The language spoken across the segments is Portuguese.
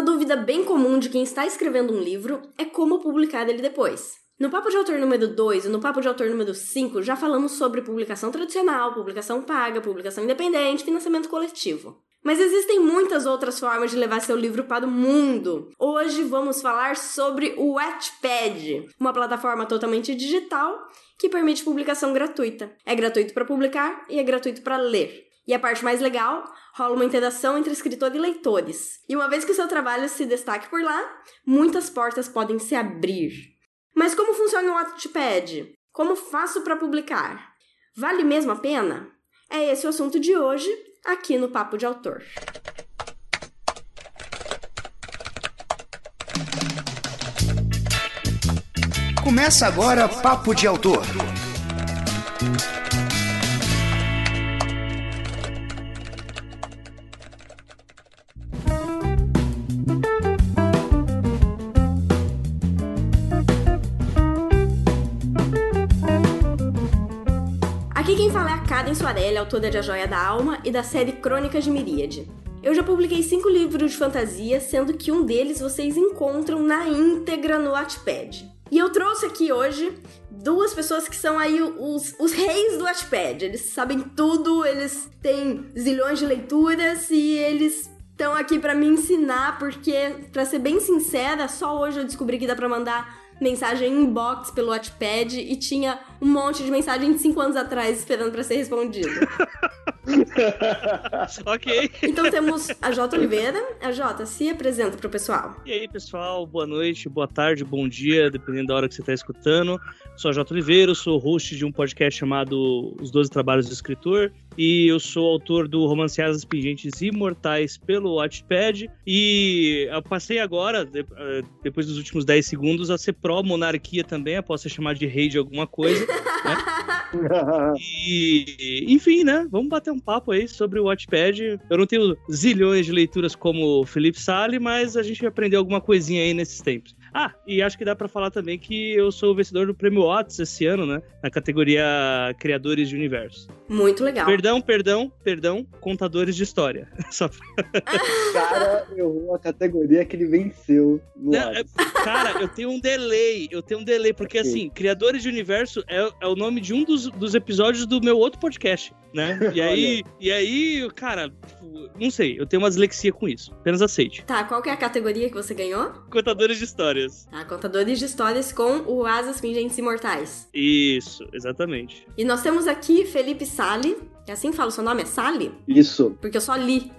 Uma dúvida bem comum de quem está escrevendo um livro é como publicar ele depois. No Papo de Autor número 2 e no Papo de Autor número 5 já falamos sobre publicação tradicional, publicação paga, publicação independente, financiamento coletivo. Mas existem muitas outras formas de levar seu livro para o mundo. Hoje vamos falar sobre o Wattpad, uma plataforma totalmente digital que permite publicação gratuita. É gratuito para publicar e é gratuito para ler. E a parte mais legal, rola uma interação entre escritor e leitores. E uma vez que o seu trabalho se destaque por lá, muitas portas podem se abrir. Mas como funciona o Wattpad? Como faço para publicar? Vale mesmo a pena? É esse o assunto de hoje aqui no Papo de Autor. Começa agora Papo de Autor. Karen Soarelli, autora de A Joia da Alma e da série Crônicas de Miríade. Eu já publiquei cinco livros de fantasia, sendo que um deles vocês encontram na íntegra no Wattpad. E eu trouxe aqui hoje duas pessoas que são aí os, os reis do Wattpad. Eles sabem tudo, eles têm zilhões de leituras e eles estão aqui para me ensinar, porque, para ser bem sincera, só hoje eu descobri que dá para mandar mensagem inbox pelo Wattpad e tinha um monte de mensagem de 5 anos atrás esperando para ser respondido. ok. Então temos a Jota Oliveira. A Jota, se apresenta pro pessoal. E aí, pessoal, boa noite, boa tarde, bom dia, dependendo da hora que você está escutando. Sou a Jota Oliveira, sou host de um podcast chamado Os Doze Trabalhos do Escritor. E eu sou autor do Romanceadas Pingentes Imortais pelo Wattpad. E eu passei agora, eh, depois dos últimos 10 segundos, a ser pró-monarquia também, após ser chamado de rei de alguma coisa. Né? e, enfim, né? Vamos bater um papo aí sobre o Watchpad. Eu não tenho zilhões de leituras como o Felipe Sale, mas a gente aprendeu alguma coisinha aí nesses tempos. Ah, e acho que dá para falar também que eu sou o vencedor do Prêmio Watts esse ano, né? Na categoria Criadores de Universo. Muito legal. Perdão, perdão, perdão, contadores de história. Só pra... cara, eu a categoria que ele venceu. Não, é, cara, eu tenho um delay, eu tenho um delay, porque okay. assim, Criadores de Universo é, é o nome de um dos, dos episódios do meu outro podcast né? E aí, e aí, cara, tipo, não sei, eu tenho uma dislexia com isso. Apenas aceite. Tá, qual que é a categoria que você ganhou? Contadores de histórias. Tá, contadores de histórias com o Asas Pingentes Imortais. Isso, exatamente. E nós temos aqui Felipe Sali. É assim que fala o seu nome? É Sali? Isso. Porque eu só li.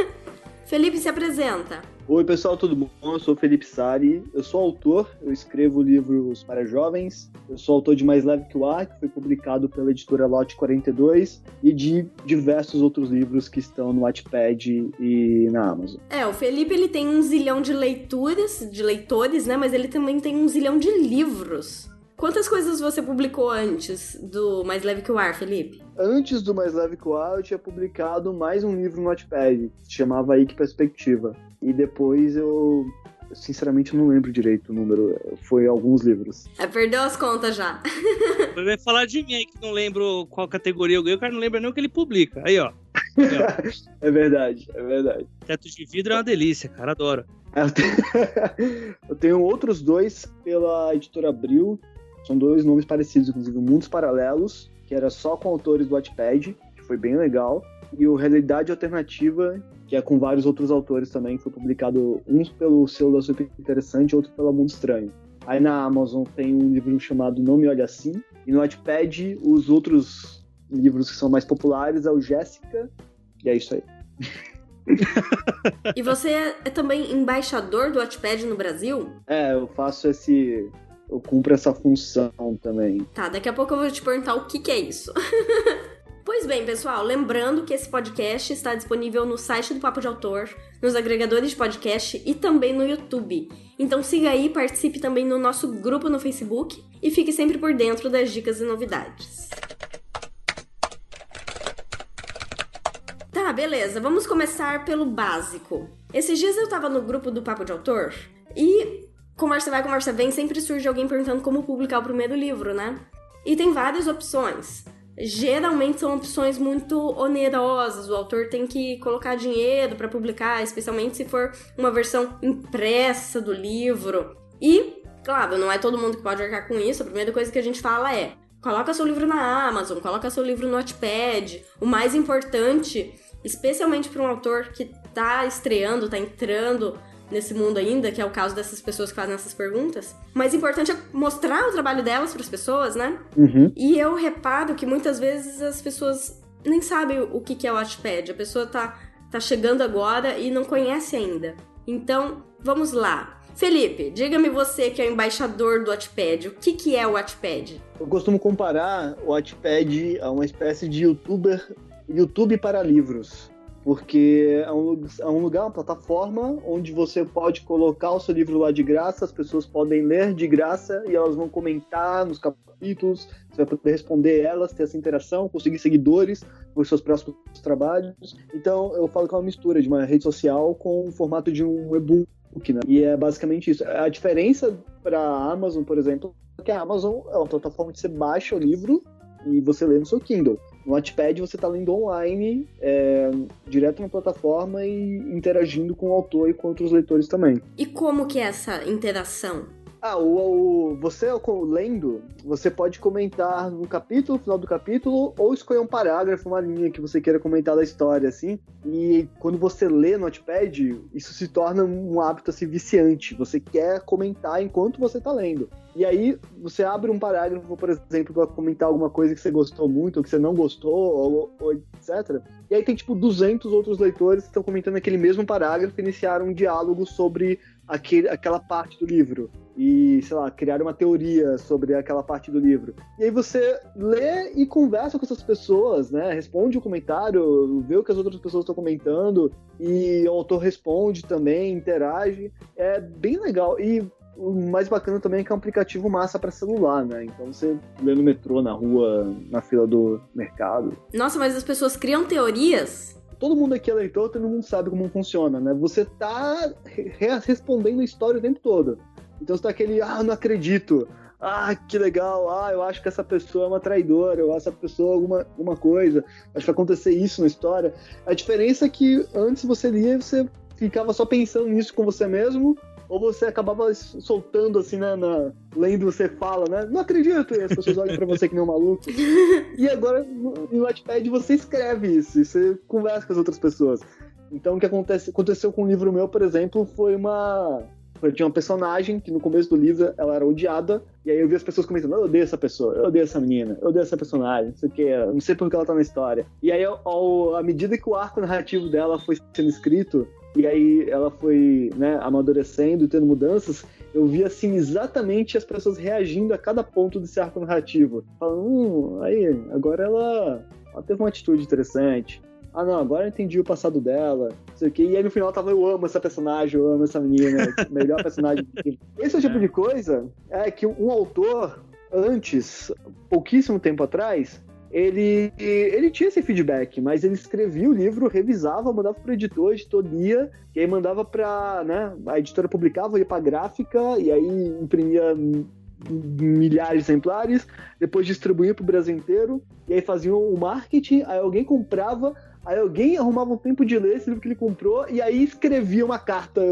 Felipe, se apresenta. Oi, pessoal, tudo bom? Eu sou Felipe Sari, eu sou autor, eu escrevo livros para jovens, eu sou autor de Mais Leve que o Ar, que foi publicado pela editora Lote 42, e de diversos outros livros que estão no Wattpad e na Amazon. É, o Felipe ele tem um zilhão de leituras, de leitores, né? Mas ele também tem um zilhão de livros. Quantas coisas você publicou antes do Mais Leve que o Ar, Felipe? Antes do Mais Leve que o Ar, eu tinha publicado mais um livro no Wattpad, que se chamava Ike Perspectiva. E depois eu, eu sinceramente não lembro direito o número, foi alguns livros. É, perdeu as contas já. Vai falar de mim aí que não lembro qual categoria eu ganhei, o cara não lembra nem o que ele publica. Aí, ó. Aí, ó. é verdade, é verdade. Teto de vidro é uma delícia, cara, adoro. Eu tenho outros dois pela editora Abril, são dois nomes parecidos, inclusive, Mundos Paralelos, que era só com autores do Wattpad, que foi bem legal, e o Realidade Alternativa, que é com vários outros autores também, que foi publicado uns pelo selo da Super Interessante outro pela Mundo Estranho. Aí na Amazon tem um livro chamado Não Me Olhe Assim, e no Wattpad os outros livros que são mais populares é o Jéssica, e é isso aí. e você é também embaixador do Wattpad no Brasil? É, eu faço esse eu cumpro essa função também. Tá, daqui a pouco eu vou te perguntar o que, que é isso. Pois bem, pessoal, lembrando que esse podcast está disponível no site do Papo de Autor, nos agregadores de podcast e também no YouTube. Então siga aí, participe também no nosso grupo no Facebook e fique sempre por dentro das dicas e novidades. Tá, beleza, vamos começar pelo básico. Esses dias eu tava no grupo do Papo de Autor e Conversa vai, conversa vem, sempre surge alguém perguntando como publicar o primeiro livro, né? E tem várias opções. geralmente são opções muito onerosas. O autor tem que colocar dinheiro para publicar, especialmente se for uma versão impressa do livro. E, claro, não é todo mundo que pode arcar com isso. A primeira coisa que a gente fala é: coloca seu livro na Amazon, coloca seu livro no Notepad. O mais importante, especialmente para um autor que tá estreando, tá entrando nesse mundo ainda, que é o caso dessas pessoas que fazem essas perguntas. O mais importante é mostrar o trabalho delas para as pessoas, né? Uhum. E eu reparo que muitas vezes as pessoas nem sabem o que é o Watchpad. A pessoa tá, tá chegando agora e não conhece ainda. Então, vamos lá. Felipe, diga-me você que é o embaixador do Watchpad, o que, que é o Watchpad? Eu costumo comparar o Watchpad a uma espécie de youtuber, YouTube para livros porque é um, é um lugar, uma plataforma onde você pode colocar o seu livro lá de graça, as pessoas podem ler de graça e elas vão comentar nos capítulos, você vai poder responder elas, ter essa interação, conseguir seguidores para os seus próximos trabalhos. Então, eu falo que é uma mistura de uma rede social com o formato de um e-book, né? E é basicamente isso. A diferença para a Amazon, por exemplo, é que a Amazon é uma plataforma onde você baixa o livro e você lê no seu Kindle. No Wattpad você está lendo online, é, direto na plataforma e interagindo com o autor e com outros leitores também. E como que é essa interação? Ah, o, o, você lendo, você pode comentar no capítulo, no final do capítulo, ou escolher um parágrafo, uma linha que você queira comentar da história, assim. E quando você lê no Notepad, isso se torna um hábito assim viciante. Você quer comentar enquanto você está lendo. E aí você abre um parágrafo, por exemplo, para comentar alguma coisa que você gostou muito, ou que você não gostou, ou, ou, etc. E aí tem tipo 200 outros leitores que estão comentando aquele mesmo parágrafo e iniciaram um diálogo sobre aquele, aquela parte do livro e, sei lá, criar uma teoria sobre aquela parte do livro. E aí você lê e conversa com essas pessoas, né? Responde o comentário, vê o que as outras pessoas estão comentando e o autor responde também, interage. É bem legal. E o mais bacana também é que é um aplicativo massa para celular, né? Então você lê no metrô, na rua, na fila do mercado. Nossa, mas as pessoas criam teorias todo mundo aqui é leitor, todo mundo sabe como funciona, né? Você tá respondendo a história o tempo todo. Então você tá aquele, ah, não acredito. Ah, que legal. Ah, eu acho que essa pessoa é uma traidora. Eu acho essa pessoa alguma, alguma coisa. Acho que vai acontecer isso na história. A diferença é que antes você lia, você ficava só pensando nisso com você mesmo ou você acabava soltando assim, né, na, lendo você fala, né? Não acredito, e as pessoas olham pra você que nem um maluco. E agora no Wattpad você escreve isso, e você conversa com as outras pessoas. Então o que acontece, aconteceu com o livro meu, por exemplo, foi uma. Eu tinha uma personagem que no começo do livro ela era odiada, e aí eu vi as pessoas comentando: eu odeio essa pessoa, eu odeio essa menina, eu odeio essa personagem, não sei o que, não sei por que ela tá na história. E aí, ao, à medida que o arco narrativo dela foi sendo escrito, e aí ela foi né, amadurecendo e tendo mudanças, eu vi assim exatamente as pessoas reagindo a cada ponto desse arco narrativo. Falando, hum, aí, agora ela, ela teve uma atitude interessante. Ah, não, agora eu entendi o passado dela, não sei o quê. E aí no final tava, eu amo essa personagem, eu amo essa menina, melhor personagem. Esse é o tipo é. de coisa é que um autor, antes, pouquíssimo tempo atrás, ele, ele tinha esse feedback, mas ele escrevia o livro, revisava, mandava para o editor, editor lia, e aí mandava para, né, a editora publicava, ia para gráfica, e aí imprimia milhares de exemplares, depois distribuía para o Brasil inteiro, e aí faziam o marketing, aí alguém comprava, aí alguém arrumava um tempo de ler esse livro que ele comprou, e aí escrevia uma carta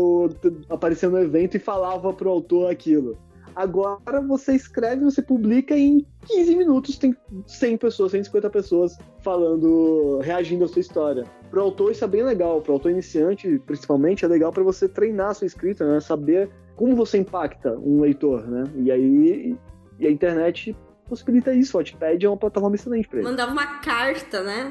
aparecendo no evento e falava pro autor aquilo. Agora você escreve, você publica e em 15 minutos tem 100 pessoas, 150 pessoas falando, reagindo à sua história. Pro autor isso é bem legal, pro autor iniciante, principalmente, é legal para você treinar a sua escrita, né? Saber como você impacta um leitor, né? E aí e a internet possibilita isso. O Wattpad é uma plataforma excelente pra ele. Mandava uma carta, né?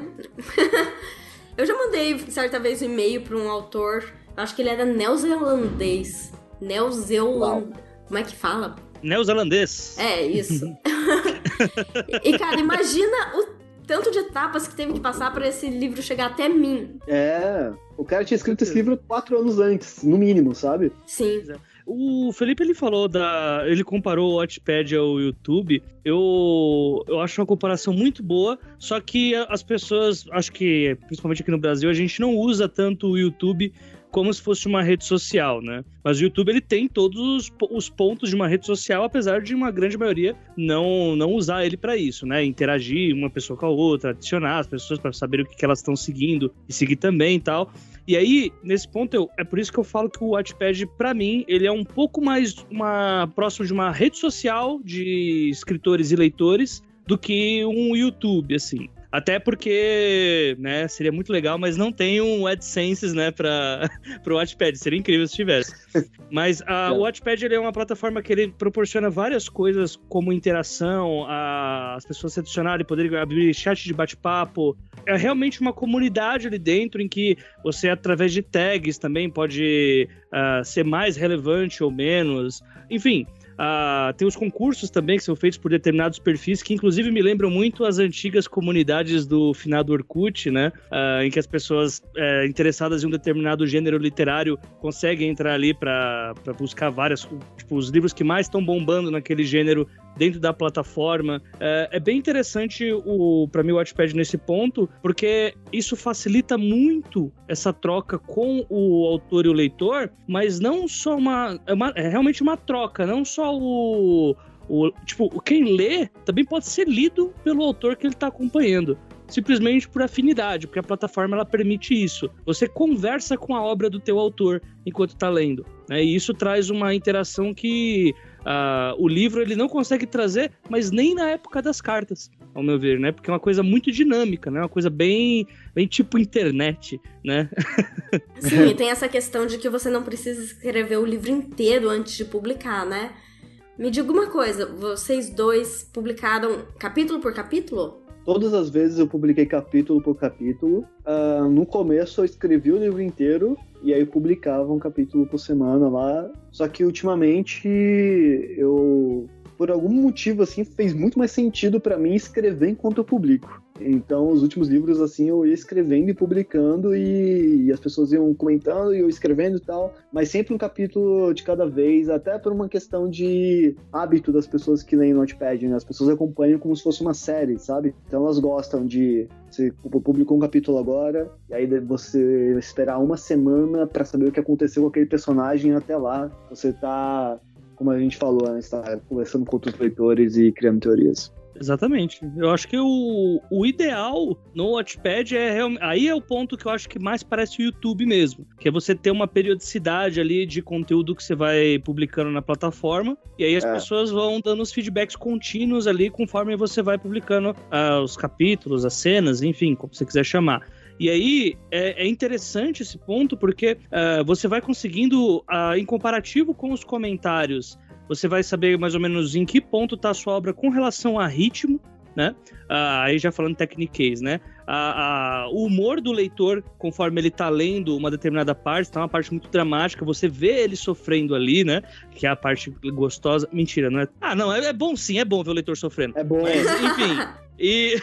Eu já mandei certa vez um e-mail para um autor, acho que ele era neozelandês. Neozelandês. Como é que fala? Neozelandês. É, isso. e, cara, imagina o tanto de etapas que teve que passar para esse livro chegar até mim. É, o cara tinha escrito esse livro quatro anos antes, no mínimo, sabe? Sim. O Felipe ele falou da. Ele comparou o Watchpad ao YouTube. Eu, eu acho uma comparação muito boa, só que as pessoas, acho que principalmente aqui no Brasil, a gente não usa tanto o YouTube como se fosse uma rede social, né? Mas o YouTube ele tem todos os, os pontos de uma rede social, apesar de uma grande maioria não, não usar ele para isso, né? Interagir uma pessoa com a outra, adicionar as pessoas para saber o que, que elas estão seguindo e seguir também e tal. E aí, nesse ponto, eu, é por isso que eu falo que o Wattpad, para mim, ele é um pouco mais uma, próximo de uma rede social de escritores e leitores do que um YouTube, assim. Até porque, né, seria muito legal, mas não tem um AdSense, né, para o Watchpad. Seria incrível se tivesse. Mas a, o Watchpad ele é uma plataforma que ele proporciona várias coisas, como interação, a, as pessoas se adicionarem, poderem abrir chat de bate-papo. É realmente uma comunidade ali dentro em que você, através de tags, também pode uh, ser mais relevante ou menos. Enfim, Uh, tem os concursos também que são feitos por determinados perfis, que inclusive me lembram muito as antigas comunidades do finado Orkut, né? Uh, em que as pessoas uh, interessadas em um determinado gênero literário conseguem entrar ali para buscar várias, tipo, os livros que mais estão bombando naquele gênero dentro da plataforma. É, é bem interessante o para mim o Watchpad nesse ponto, porque isso facilita muito essa troca com o autor e o leitor, mas não só uma é, uma, é realmente uma troca, não só o o, tipo, quem lê também pode ser lido pelo autor que ele está acompanhando simplesmente por afinidade, porque a plataforma ela permite isso. Você conversa com a obra do teu autor enquanto está lendo, né? E isso traz uma interação que uh, o livro ele não consegue trazer, mas nem na época das cartas, ao meu ver, né? Porque é uma coisa muito dinâmica, né? Uma coisa bem, bem tipo internet, né? Sim, e tem essa questão de que você não precisa escrever o livro inteiro antes de publicar, né? Me diga uma coisa, vocês dois publicaram capítulo por capítulo? Todas as vezes eu publiquei capítulo por capítulo. Uh, no começo eu escrevi o livro inteiro e aí publicava um capítulo por semana lá. Só que ultimamente eu, por algum motivo assim, fez muito mais sentido para mim escrever enquanto eu publico. Então, os últimos livros, assim, eu ia escrevendo e publicando e, e, as pessoas iam comentando e eu escrevendo e tal, mas sempre um capítulo de cada vez, até por uma questão de hábito das pessoas que leem Notepad, né? As pessoas acompanham como se fosse uma série, sabe? Então, elas gostam de. Você publicou um capítulo agora, e aí você esperar uma semana para saber o que aconteceu com aquele personagem até lá. Você tá como a gente falou, né, está conversando com outros leitores e criando teorias. Exatamente. Eu acho que o, o ideal no Watchpad é aí é o ponto que eu acho que mais parece o YouTube mesmo, que é você ter uma periodicidade ali de conteúdo que você vai publicando na plataforma e aí as é. pessoas vão dando os feedbacks contínuos ali conforme você vai publicando uh, os capítulos, as cenas, enfim, como você quiser chamar. E aí é, é, interessante esse ponto porque uh, você vai conseguindo, uh, em comparativo com os comentários você vai saber mais ou menos em que ponto está a sua obra com relação a ritmo, né? Ah, aí já falando techniquez, né? A, a, o humor do leitor, conforme ele tá lendo uma determinada parte, tá uma parte muito dramática, você vê ele sofrendo ali, né? Que é a parte gostosa. Mentira, não é? Ah, não, é, é bom sim, é bom ver o leitor sofrendo. É bom. Mas, enfim. E,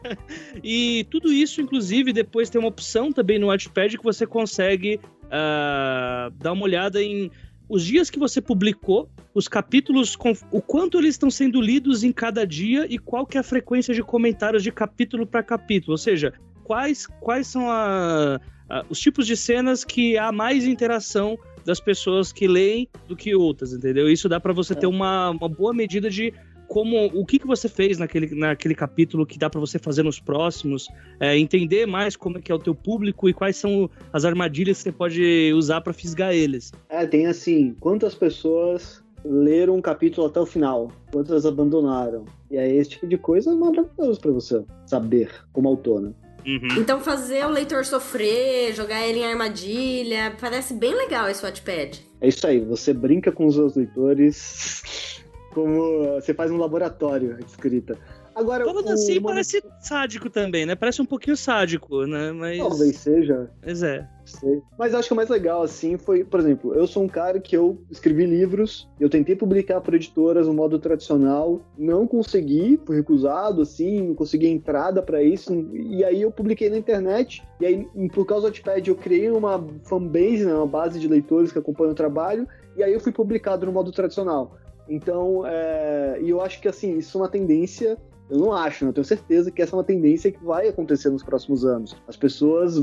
e tudo isso, inclusive, depois tem uma opção também no Watchpad que você consegue uh, dar uma olhada em os dias que você publicou, os capítulos, o quanto eles estão sendo lidos em cada dia e qual que é a frequência de comentários de capítulo para capítulo. Ou seja, quais, quais são a, a, os tipos de cenas que há mais interação das pessoas que leem do que outras, entendeu? Isso dá para você ter uma, uma boa medida de como o que, que você fez naquele, naquele capítulo que dá para você fazer nos próximos, é, entender mais como é que é o teu público e quais são as armadilhas que você pode usar para fisgar eles. É, tem assim, quantas pessoas leram um capítulo até o final, quantas abandonaram. E aí esse tipo de coisa é maravilhoso para você saber como autor, né? Uhum. Então fazer o leitor sofrer, jogar ele em armadilha, parece bem legal esse Wattpad. É isso aí, você brinca com os seus leitores como você faz um laboratório de escrita. Agora, Falando o... assim, parece sádico também, né? Parece um pouquinho sádico, né? Mas... Talvez seja. Mas é. Sei. Mas acho que o mais legal, assim, foi, por exemplo, eu sou um cara que eu escrevi livros, eu tentei publicar para editoras no modo tradicional, não consegui, fui recusado, assim, não consegui entrada para isso, e aí eu publiquei na internet, e aí, por causa do Notepad, eu criei uma fanbase, né, uma base de leitores que acompanham o trabalho, e aí eu fui publicado no modo tradicional. Então, é, e eu acho que assim, isso é uma tendência Eu não acho, né? Eu tenho certeza que essa é uma tendência que vai acontecer nos próximos anos. As pessoas,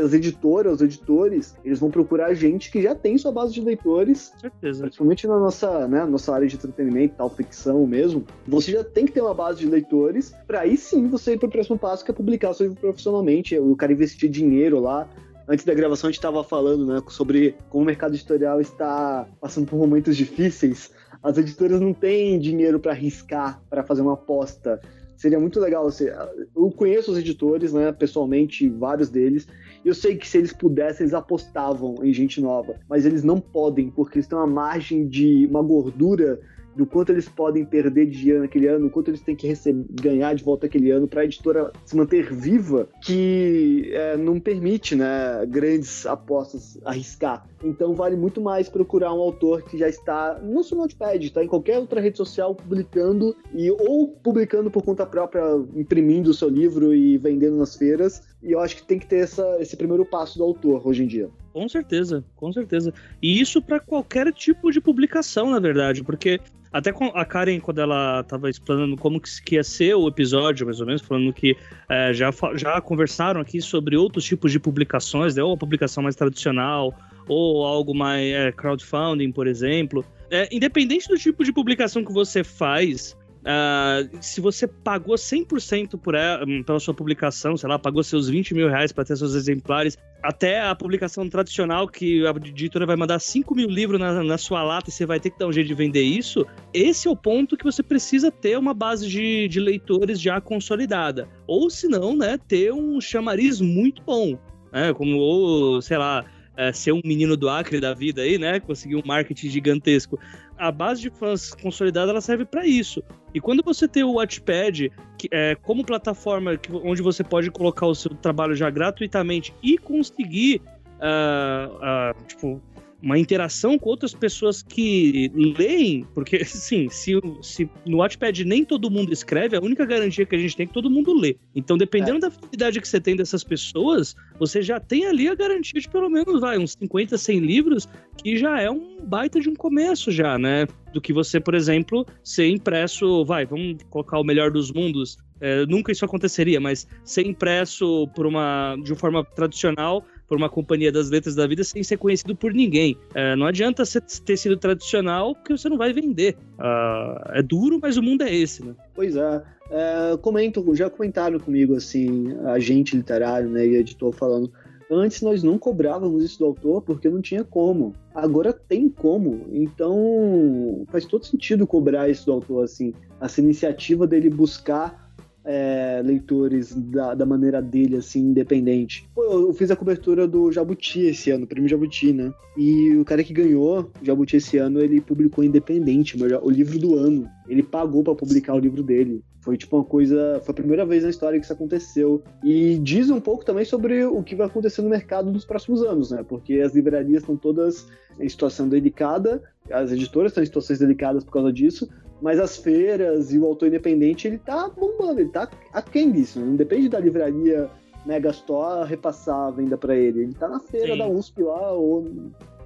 as editoras, os editores, eles vão procurar gente que já tem sua base de leitores. Certeza. Principalmente na nossa, né, nossa área de entretenimento, tal ficção mesmo. Você já tem que ter uma base de leitores, para aí sim você ir pro próximo passo, que é publicar o seu livro profissionalmente. O cara investir dinheiro lá, antes da gravação a gente estava falando né, sobre como o mercado editorial está passando por momentos difíceis as editoras não têm dinheiro para arriscar, para fazer uma aposta. Seria muito legal. Você, eu conheço os editores, né, pessoalmente, vários deles. Eu sei que se eles pudessem, eles apostavam em gente nova. Mas eles não podem, porque eles têm uma margem de uma gordura do quanto eles podem perder de dinheiro naquele ano, o quanto eles têm que receber, ganhar de volta aquele ano para a editora se manter viva, que é, não permite né, grandes apostas arriscar. Então vale muito mais procurar um autor que já está não só no Notepad, está em qualquer outra rede social publicando e ou publicando por conta própria, imprimindo o seu livro e vendendo nas feiras. E eu acho que tem que ter essa, esse primeiro passo do autor hoje em dia. Com certeza, com certeza. E isso para qualquer tipo de publicação, na verdade, porque até a Karen, quando ela estava explanando como que ia ser o episódio, mais ou menos, falando que é, já, já conversaram aqui sobre outros tipos de publicações, né, ou a publicação mais tradicional, ou algo mais é, crowdfunding, por exemplo. É, independente do tipo de publicação que você faz, Uh, se você pagou 100% por ela, hum, pela sua publicação, sei lá, pagou seus 20 mil reais para ter seus exemplares, até a publicação tradicional, que a editora vai mandar 5 mil livros na, na, sua lata e você vai ter que dar um jeito de vender isso, esse é o ponto que você precisa ter uma base de, de leitores já consolidada. Ou se não, né, ter um chamariz muito bom. Né, como, ou, sei lá, é, ser um menino do Acre da vida aí, né? Conseguir um marketing gigantesco. A base de fãs consolidada ela serve para isso. E quando você tem o Watchpad que, é, como plataforma que, onde você pode colocar o seu trabalho já gratuitamente e conseguir uh, uh, tipo, uma interação com outras pessoas que leem, porque, sim, se, se no Wattpad nem todo mundo escreve, a única garantia que a gente tem é que todo mundo lê. Então, dependendo é. da afinidade que você tem dessas pessoas, você já tem ali a garantia de pelo menos, vai, uns 50, 100 livros, que já é um baita de um começo já, né? Do que você, por exemplo, ser impresso, vai, vamos colocar o melhor dos mundos, é, nunca isso aconteceria, mas ser impresso por uma, de uma forma tradicional por uma companhia das letras da vida sem ser conhecido por ninguém. É, não adianta ter sido tradicional porque você não vai vender. Uh, é duro, mas o mundo é esse, né? Pois é. é comento, já comentaram comigo assim, agente literário, né, e editor falando. Antes nós não cobrávamos isso do autor porque não tinha como. Agora tem como. Então faz todo sentido cobrar isso do autor assim. Essa iniciativa dele buscar é, leitores da, da, maneira dele, assim, independente. Pô, eu fiz a cobertura do Jabuti esse ano, prêmio Jabuti, né? E o cara que ganhou o Jabuti esse ano, ele publicou independente, o livro do ano. Ele pagou para publicar o livro dele. Foi tipo uma coisa. Foi a primeira vez na história que isso aconteceu. E diz um pouco também sobre o que vai acontecer no mercado nos próximos anos, né? Porque as livrarias estão todas em situação delicada, as editoras estão em situações delicadas por causa disso, mas as feiras e o autor independente, ele tá bombando, ele tá aquém disso. Né? Não depende da livraria Megastore repassar a venda para ele. Ele tá na feira Sim. da USP lá, ou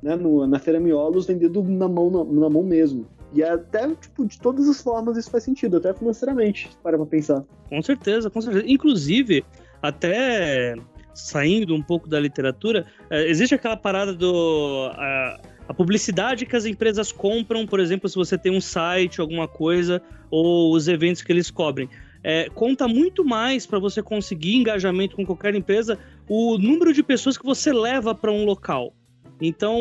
né, no, na feira Miolos, vendendo na mão, na, na, mão mesmo. E até, tipo, de todas as formas isso faz sentido, até financeiramente, para pra pensar. Com certeza, com certeza. Inclusive, até saindo um pouco da literatura, é, existe aquela parada do. Uh, a publicidade que as empresas compram, por exemplo, se você tem um site, alguma coisa, ou os eventos que eles cobrem. É, conta muito mais para você conseguir engajamento com qualquer empresa o número de pessoas que você leva para um local. Então,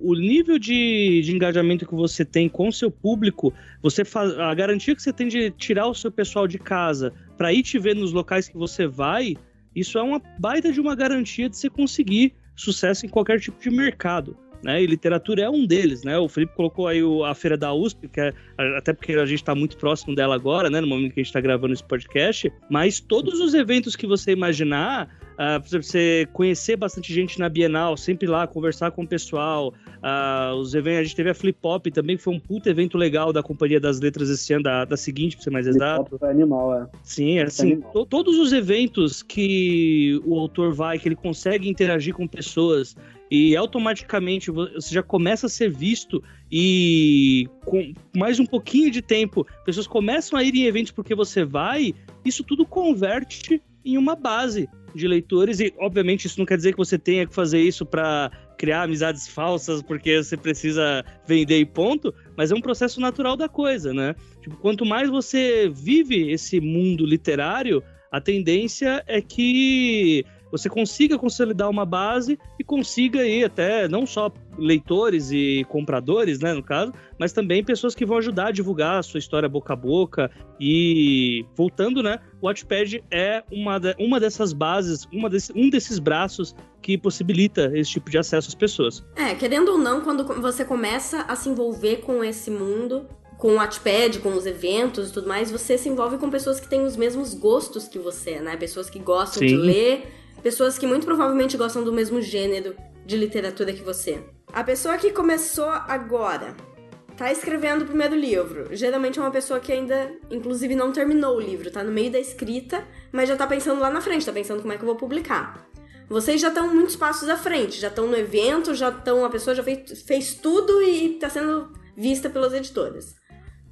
o nível de, de, engajamento que você tem com o seu público, você faz, a garantia que você tem de tirar o seu pessoal de casa para ir te ver nos locais que você vai, isso é uma baita de uma garantia de você conseguir sucesso em qualquer tipo de mercado né? E literatura é um deles, né? O Felipe colocou aí a feira da USP, que é, até porque a gente está muito próximo dela agora, né? No momento que a gente está gravando esse podcast. Mas todos os eventos que você imaginar, uh, você conhecer bastante gente na Bienal, sempre lá, conversar com o pessoal. Uh, os eventos, a gente teve a Flip Pop também, que foi um puto evento legal da Companhia das Letras esse ano, da, da seguinte, pra ser mais exato. Foi animal, é. Sim, assim, to, todos os eventos que o autor vai, que ele consegue interagir com pessoas e automaticamente você já começa a ser visto e com mais um pouquinho de tempo, pessoas começam a ir em eventos porque você vai, isso tudo converte em uma base de leitores e obviamente isso não quer dizer que você tenha que fazer isso para criar amizades falsas porque você precisa vender e ponto, mas é um processo natural da coisa, né? Tipo, quanto mais você vive esse mundo literário, a tendência é que você consiga consolidar uma base e consiga aí até não só leitores e compradores, né, no caso, mas também pessoas que vão ajudar a divulgar a sua história boca a boca. E voltando, né, o Watchpad é uma, de, uma dessas bases, uma desse, um desses braços que possibilita esse tipo de acesso às pessoas. É, querendo ou não, quando você começa a se envolver com esse mundo, com o Wattpad, com os eventos e tudo mais, você se envolve com pessoas que têm os mesmos gostos que você, né? Pessoas que gostam Sim. de ler pessoas que muito provavelmente gostam do mesmo gênero de literatura que você. A pessoa que começou agora tá escrevendo o primeiro livro. Geralmente é uma pessoa que ainda, inclusive, não terminou o livro, tá no meio da escrita, mas já tá pensando lá na frente, tá pensando como é que eu vou publicar. Vocês já estão muitos passos à frente, já estão no evento, já estão. A pessoa já fez, fez tudo e tá sendo vista pelas editoras.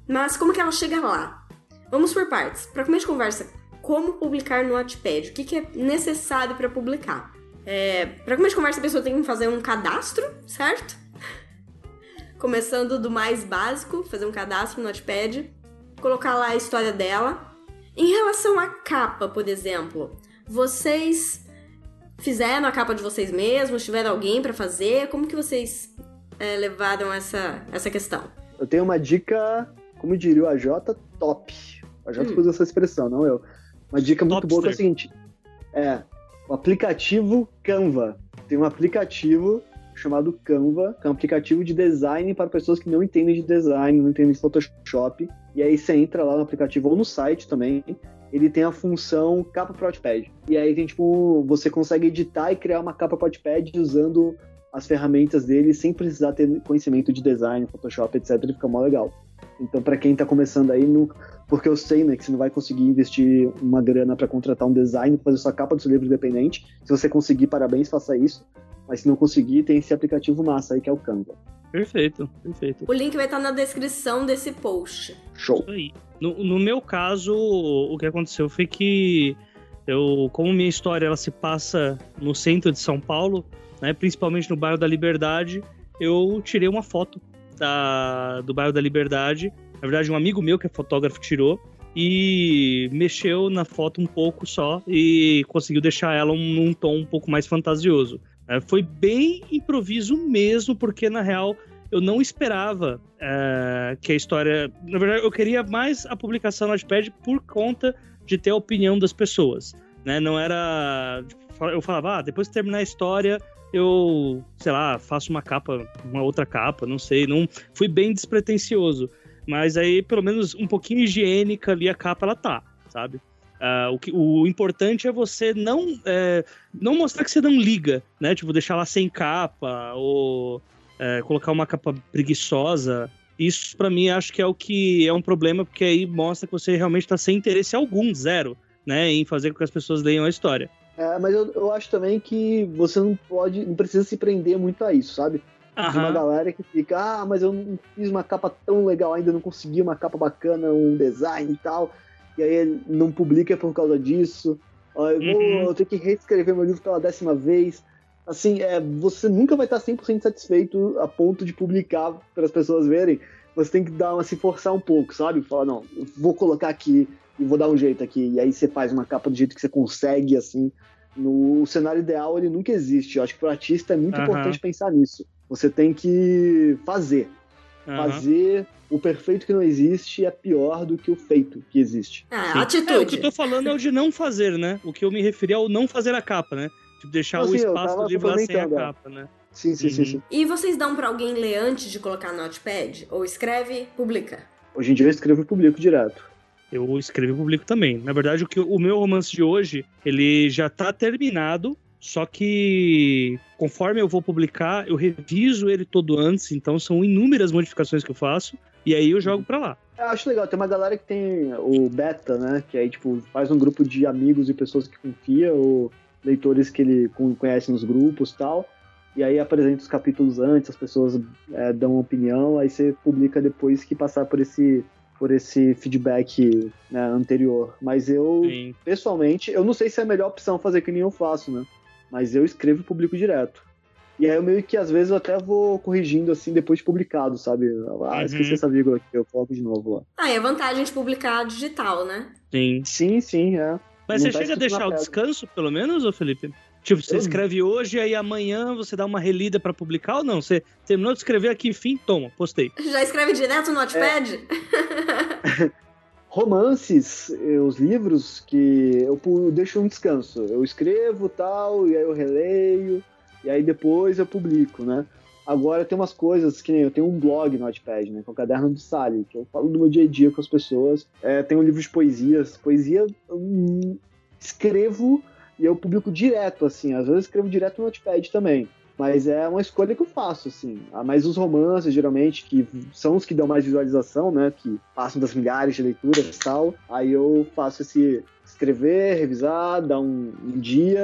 Mas como que ela chega lá? Vamos por partes. Para começo de conversa, como publicar no Wattpad, o que, que é necessário para publicar. É, para começar de conversa, a pessoa tem que fazer um cadastro, certo? Começando do mais básico, fazer um cadastro no Wattpad, colocar lá a história dela. Em relação à capa, por exemplo, vocês fizeram a capa de vocês mesmos? Tiveram alguém para fazer? Como que vocês é, levaram essa, essa questão? Eu tenho uma dica, como diria o AJ, top. O AJ hum. usa essa expressão, não eu. Uma dica muito boa que é o seguinte: é o aplicativo Canva. Tem um aplicativo chamado Canva, que é um aplicativo de design para pessoas que não entendem de design, não entendem de Photoshop. E aí você entra lá no aplicativo ou no site também. Ele tem a função capa para Wattpad. E aí tem tipo, você consegue editar e criar uma capa para Wattpad usando as ferramentas dele sem precisar ter conhecimento de design, Photoshop, etc. Ele fica mó legal. Então, para quem está começando aí, no, porque eu sei né, que você não vai conseguir investir uma grana para contratar um designer para fazer sua capa do seu livro independente. Se você conseguir, parabéns, faça isso. Mas se não conseguir, tem esse aplicativo massa aí que é o Canva. Perfeito, perfeito. O link vai estar na descrição desse post. Show. No, no meu caso, o que aconteceu foi que eu, como minha história ela se passa no centro de São Paulo, né, principalmente no bairro da Liberdade, eu tirei uma foto da, do bairro da Liberdade. Na verdade, um amigo meu que é fotógrafo tirou e mexeu na foto um pouco só e conseguiu deixar ela um, num tom um pouco mais fantasioso. É, foi bem improviso mesmo, porque na real eu não esperava é, que a história. Na verdade, eu queria mais a publicação no iPad por conta de ter a opinião das pessoas. Né? Não era. Eu falava, ah, depois que terminar a história, eu, sei lá, faço uma capa, uma outra capa, não sei, não fui bem despretensioso, mas aí pelo menos um pouquinho higiênica ali a capa ela tá, sabe? Uh, o, que, o importante é você não é, não mostrar que você não liga, né? Tipo, deixar lá sem capa ou é, colocar uma capa preguiçosa. Isso para mim acho que é o que é um problema porque aí mostra que você realmente está sem interesse algum, zero, né, em fazer com que as pessoas leiam a história. É, mas eu, eu acho também que você não pode, não precisa se prender muito a isso, sabe? Tem uma galera que fica, ah, mas eu não fiz uma capa tão legal ainda, não consegui uma capa bacana, um design e tal, e aí não publica por causa disso. Ah, eu, vou, uhum. eu tenho que reescrever meu livro pela décima vez. Assim, é, você nunca vai estar 100% satisfeito a ponto de publicar para as pessoas verem. Você tem que dar uma, se forçar um pouco, sabe? Falar, não, vou colocar aqui e vou dar um jeito aqui. E aí você faz uma capa do jeito que você consegue, assim. No cenário ideal, ele nunca existe. Eu acho que para o artista é muito uhum. importante pensar nisso. Você tem que fazer. Uhum. Fazer o perfeito que não existe é pior do que o feito que existe. Ah, atitude. É, o que eu tô falando é o de não fazer, né? O que eu me referi ao não fazer a capa, né? Tipo, deixar o espaço do livro lá sem a capa, né? Sim, sim, uhum. sim, sim. E vocês dão para alguém ler antes de colocar no Notepad? Ou escreve, publica? Hoje em dia eu escrevo e publico direto. eu escrevo e publico também. Na verdade, o, que, o meu romance de hoje, ele já tá terminado, só que conforme eu vou publicar, eu reviso ele todo antes, então são inúmeras modificações que eu faço, e aí eu jogo para lá. Eu acho legal, tem uma galera que tem o beta, né? Que aí, tipo, faz um grupo de amigos e pessoas que confia, ou leitores que ele conhece nos grupos e tal. E aí apresenta os capítulos antes, as pessoas é, dão uma opinião, aí você publica depois que passar por esse por esse feedback né, anterior. Mas eu, Sim. pessoalmente, eu não sei se é a melhor opção fazer que nem eu faço, né? Mas eu escrevo e publico direto. E aí eu meio que às vezes eu até vou corrigindo assim depois de publicado, sabe? Ah, uhum. esqueci essa vírgula aqui, eu coloco de novo lá. Ah, e a vantagem de publicar digital, né? Sim. Sim, sim, é. Mas não você tá chega a deixar o descanso, pelo menos, ô Felipe? Tipo, você eu... escreve hoje, aí amanhã você dá uma relida para publicar ou não? Você terminou de escrever aqui, enfim, toma, postei. Já escreve direto no Notepad? É. Romances, eh, os livros que eu deixo um descanso. Eu escrevo tal, e aí eu releio, e aí depois eu publico, né? Agora tem umas coisas que nem eu tenho um blog no Notepad, né? Que é o Caderno de Sally, que eu falo do meu dia a dia com as pessoas. É, tem um livro de poesias. Poesia, eu escrevo e eu publico direto, assim. Às vezes escrevo direto no Notepad também. Mas é uma escolha que eu faço, assim. Ah, mas os romances, geralmente, que são os que dão mais visualização, né? Que passam das milhares de leituras e tal. Aí eu faço esse escrever, revisar, dar um, um dia,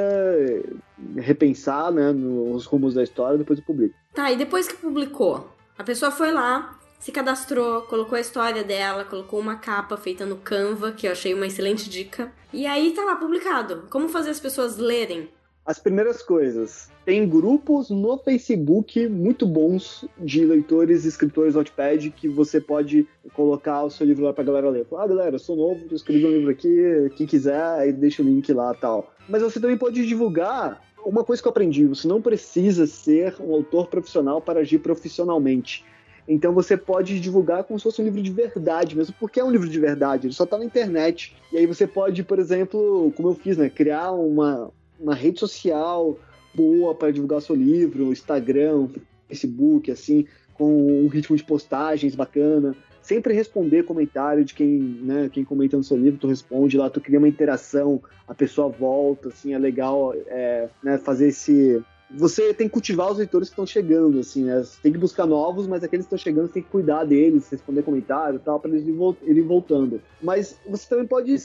repensar, né? Nos rumos da história, depois eu publico. Tá, e depois que publicou? A pessoa foi lá, se cadastrou, colocou a história dela, colocou uma capa feita no Canva, que eu achei uma excelente dica. E aí tá lá publicado. Como fazer as pessoas lerem? As primeiras coisas. Tem grupos no Facebook muito bons de leitores e escritores Notepad que você pode colocar o seu livro lá pra galera ler. Ah, galera, eu sou novo, escrevi um livro aqui, quem quiser, aí deixa o link lá tal. Mas você também pode divulgar uma coisa que eu aprendi: você não precisa ser um autor profissional para agir profissionalmente. Então você pode divulgar como se fosse um livro de verdade mesmo, porque é um livro de verdade, ele só está na internet. E aí você pode, por exemplo, como eu fiz, né, criar uma, uma rede social boa para divulgar seu livro, Instagram, Facebook, assim, com um ritmo de postagens bacana. Sempre responder comentário de quem, né, quem comenta no seu livro, tu responde lá, tu cria uma interação, a pessoa volta, assim, é legal é, né, fazer esse, você tem que cultivar os leitores que estão chegando, assim, né? Você tem que buscar novos, mas aqueles que estão chegando, você tem que cuidar deles, responder comentário e tal, para eles irem voltando. Mas você também pode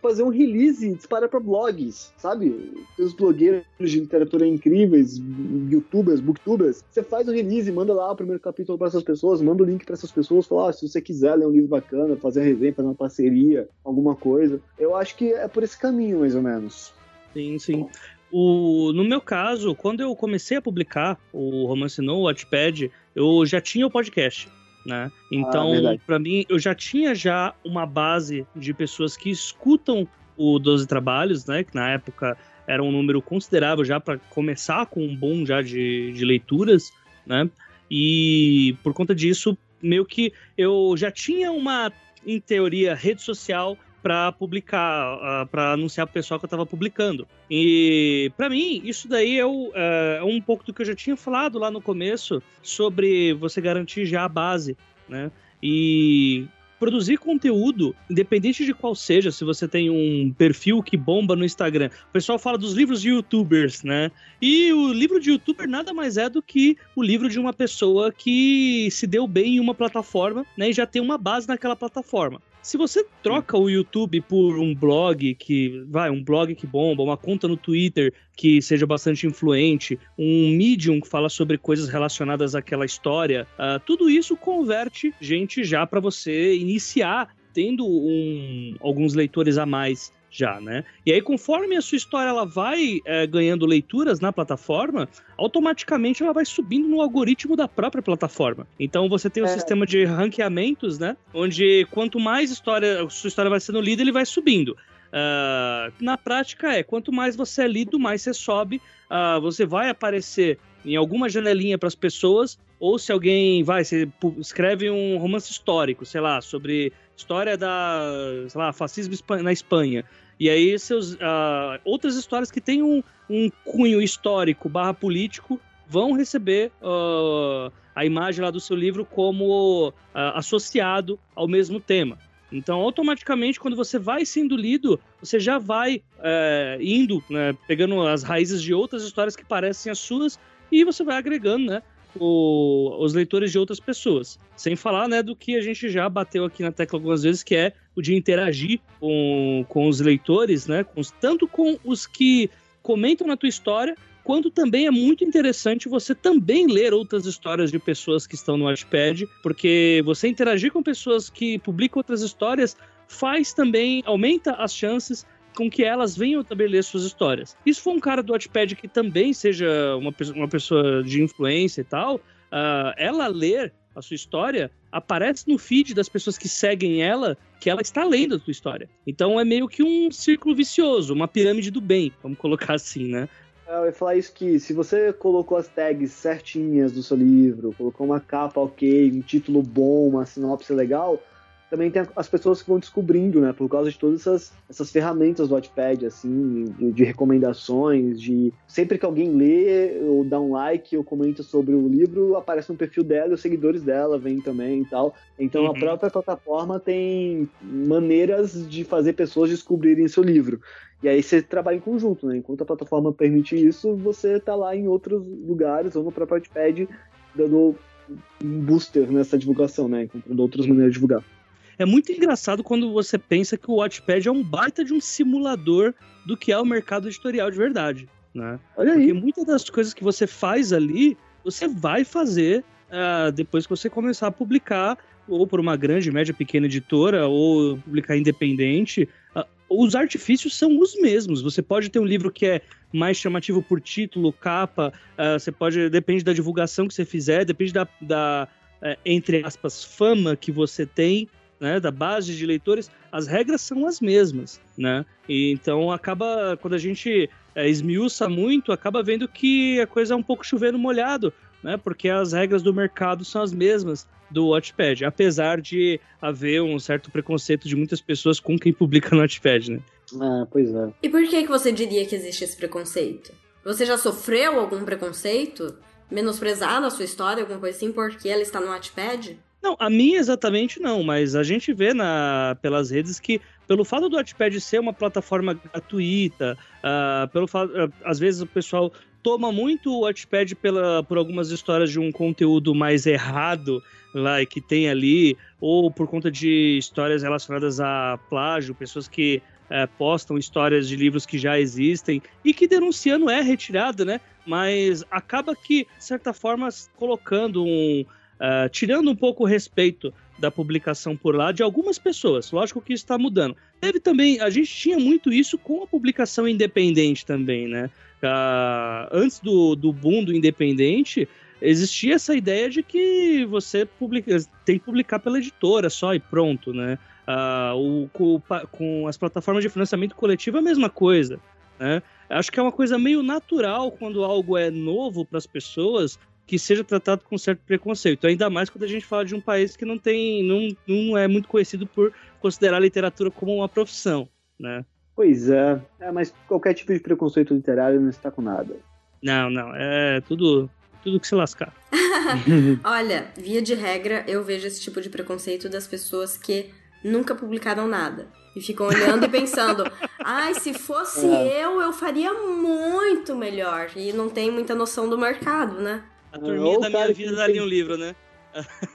fazer um release e disparar para blogs, sabe? Os blogueiros de literatura incríveis, youtubers, booktubers. Você faz um release, manda lá o primeiro capítulo para essas pessoas, manda o link para essas pessoas, fala, ah, se você quiser ler um livro bacana, fazer uma resenha, fazer uma parceria, alguma coisa. Eu acho que é por esse caminho, mais ou menos. Sim, sim. O, no meu caso, quando eu comecei a publicar o romance no Wattpad, eu já tinha o podcast. Né? Então, ah, para mim, eu já tinha já uma base de pessoas que escutam o 12 Trabalhos, né? Que na época era um número considerável já para começar com um bom já de, de leituras, né? E por conta disso, meio que eu já tinha uma, em teoria, rede social para publicar, para anunciar pro pessoal que eu estava publicando. E para mim, isso daí é, o, é, é, um pouco do que eu já tinha falado lá no começo sobre você garantir já a base, né? E produzir conteúdo, independente de qual seja, se você tem um perfil que bomba no Instagram. O pessoal fala dos livros de youtubers, né? E o livro de youtuber nada mais é do que o livro de uma pessoa que se deu bem em uma plataforma, né? E já tem uma base naquela plataforma. Se você troca o YouTube por um blog que vai, um blog que bomba, uma conta no Twitter que seja bastante influente, um medium que fala sobre coisas relacionadas àquela história, uh, tudo isso converte gente já para você iniciar tendo um, alguns leitores a mais já, né? E aí, conforme a sua história ela vai é, ganhando leituras na plataforma, automaticamente ela vai subindo no algoritmo da própria plataforma. Então você tem um é. sistema de ranqueamentos, né? Onde quanto mais história, sua história vai sendo lida, ele vai subindo. Uh, na prática é, quanto mais você é lido, mais você sobe. Uh, você vai aparecer em alguma janelinha para as pessoas, ou se alguém vai, você escreve um romance histórico, sei lá, sobre história da, sei lá, fascismo na Espanha. E aí seus, uh, outras histórias que têm um, um cunho histórico barra político vão receber uh, a imagem lá do seu livro como uh, associado ao mesmo tema. Então, automaticamente, quando você vai sendo lido, você já vai é, indo, né, pegando as raízes de outras histórias que parecem as suas e você vai agregando, né? O, os leitores de outras pessoas. Sem falar, né, do que a gente já bateu aqui na tecla algumas vezes, que é o de interagir com, com os leitores, né? Com, tanto com os que comentam na tua história, quanto também é muito interessante você também ler outras histórias de pessoas que estão no Wattpad, porque você interagir com pessoas que publicam outras histórias faz também, aumenta as chances com que elas venham também ler suas histórias. Isso for um cara do Wattpad que também seja uma, uma pessoa de influência e tal, uh, ela ler a sua história, aparece no feed das pessoas que seguem ela que ela está lendo a sua história. Então é meio que um círculo vicioso, uma pirâmide do bem, vamos colocar assim, né? Eu ia falar isso que se você colocou as tags certinhas do seu livro, colocou uma capa ok, um título bom, uma sinopse legal, também tem as pessoas que vão descobrindo, né? Por causa de todas essas, essas ferramentas do Wattpad, assim, de, de, recomendações, de sempre que alguém lê ou dá um like ou comenta sobre o livro, aparece um perfil dela e os seguidores dela vêm também e tal. Então uhum. a própria plataforma tem maneiras de fazer pessoas descobrirem seu livro. E aí você trabalha em conjunto, né? Enquanto a plataforma permite isso, você tá lá em outros lugares ou no próprio Wattpad dando um booster nessa divulgação, né? Encontrando outras maneiras de divulgar. É muito engraçado quando você pensa que o Watchpad é um baita de um simulador do que é o mercado editorial de verdade, né? Olha aí. Porque muitas das coisas que você faz ali, você vai fazer uh, depois que você começar a publicar ou por uma grande, média, pequena editora, ou publicar independente, uh, os artifícios são os mesmos. Você pode ter um livro que é mais chamativo por título, capa, uh, você pode, depende da divulgação que você fizer, depende da, da uh, entre aspas, fama que você tem, né, da base de leitores, as regras são as mesmas, né? E então acaba, quando a gente é, esmiuça muito, acaba vendo que a coisa é um pouco chovendo molhado, né? Porque as regras do mercado são as mesmas do Watchpad, apesar de haver um certo preconceito de muitas pessoas com quem publica no Watchpad, né? Ah, pois é. E por que, que você diria que existe esse preconceito? Você já sofreu algum preconceito? Menosprezado a sua história, alguma coisa assim, porque ela está no Watchpad? Não, a minha exatamente não, mas a gente vê na, pelas redes que, pelo fato do Wattpad ser uma plataforma gratuita, uh, pelo fato, uh, às vezes o pessoal toma muito o Wattpad pela, por algumas histórias de um conteúdo mais errado lá que tem ali, ou por conta de histórias relacionadas a plágio, pessoas que uh, postam histórias de livros que já existem e que denunciando é retirado, né? Mas acaba que, de certa forma, colocando um uh, tirando um pouco o respeito da publicação por lá de algumas pessoas. Lógico que isso está mudando. Teve também, a gente tinha muito isso com a publicação independente também, né? Uh, antes do, do boom do independente, existia essa ideia de que você publica, tem que publicar pela editora só e pronto, né? Uh, o, com, com, as plataformas de financiamento coletivo é a mesma coisa, né? Acho que é uma coisa meio natural quando algo é novo para as pessoas, que seja tratado com certo preconceito. Ainda mais quando a gente fala de um país que não tem, não, não é muito conhecido por considerar a literatura como uma profissão, né? Pois é. é, mas qualquer tipo de preconceito literário não está com nada. Não, não, é tudo, tudo que se lascar. Olha, via de regra, eu vejo esse tipo de preconceito das pessoas que nunca publicaram nada. E ficam olhando e pensando, ai, se fosse é. eu, eu faria muito melhor. E não tem muita noção do mercado, né? A turminha da minha vida tem... um livro, né?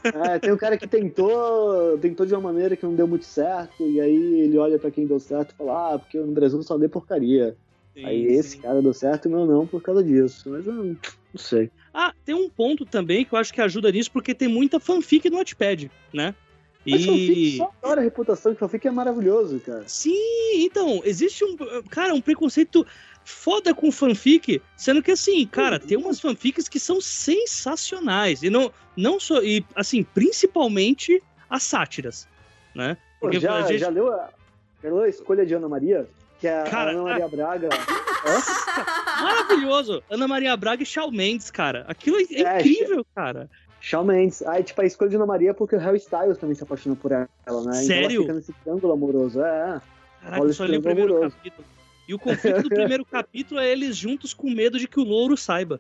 É, tem um cara que tentou, tentou de uma maneira que não deu muito certo, e aí ele olha para quem deu certo e fala, ah, porque no Brasil só deu porcaria. Sim, aí sim. esse cara deu certo e meu não por causa disso. Mas eu não sei. Ah, tem um ponto também que eu acho que ajuda nisso, porque tem muita fanfic no Wattpad, né? Mas e... fanfic só adora a reputação, que fanfic é maravilhoso, cara. Sim, então, existe um. Cara, um preconceito foda com fanfic, sendo que assim, cara, tem umas fanfics que são sensacionais. E não, não só. E assim, principalmente as sátiras, né? Porque já, gente... já, leu a, já leu a escolha de Ana Maria? Que é cara, a Ana Maria a... Braga. Maravilhoso! Ana Maria Braga e Shawn Mendes, cara. Aquilo é, é incrível, cara. Shawn Mendes. Aí, tipo, a escolha de Ana Maria é porque o Harry Styles também se apaixonou por ela, né? Sério? Então ela fica nesse triângulo amoroso. É. Caraca, eu só li o primeiro amoroso. capítulo. E o conflito do primeiro capítulo é eles juntos com medo de que o louro saiba.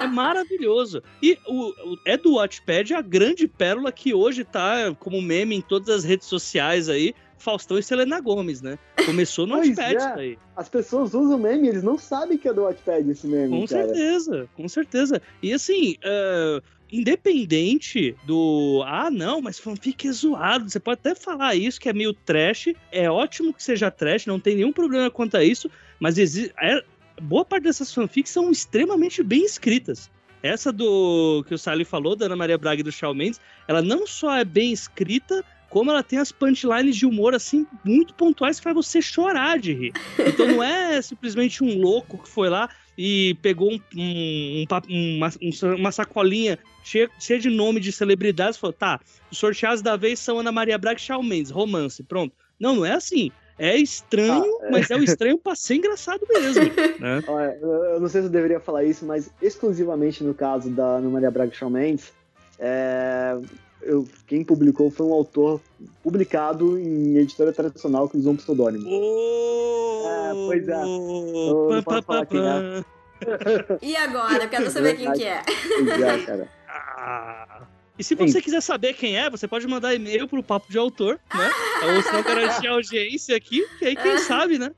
é maravilhoso. E o, o, é do Watchpad a grande pérola que hoje tá como meme em todas as redes sociais aí. Faustão e Selena Gomes, né? Começou no Watchpad é. aí. As pessoas usam meme, eles não sabem que é do Watchpad esse meme. Com cara. certeza, com certeza. E assim, uh, independente do. Ah, não, mas fanfic é zoado. Você pode até falar isso, que é meio trash. É ótimo que seja trash, não tem nenhum problema quanto a isso. Mas existe. É... Boa parte dessas fanfics são extremamente bem escritas. Essa do que o Sally falou, da Ana Maria Braga e do Shawn Mendes, ela não só é bem escrita, como ela tem as punchlines de humor, assim, muito pontuais que faz você chorar de rir. Então não é simplesmente um louco que foi lá e pegou um, um, um, uma, uma, sacolinha cheia, cheia, de nome de celebridades e falou: tá, os sorteados da vez são Ana Maria Braga e Shawn Mendes, romance, pronto. Não, não é assim. É estranho, ah, é. mas é o estranho pra ser engraçado mesmo. né? Olha, eu não sei se eu deveria falar isso, mas exclusivamente no caso da Ana Maria Braga e Shawn Mendes, é, eu, quem publicou foi um autor publicado em editora tradicional que usou um pseudônimo. Oh, é, pois é. Eu não posso falar quem é. E agora? Eu quero saber quem que é. Pois é, cara. Ah. E se você Sim. quiser saber quem é, você pode mandar e-mail pro Papo de Autor, né? Ou se não garantir a audiência aqui, que aí quem sabe, né?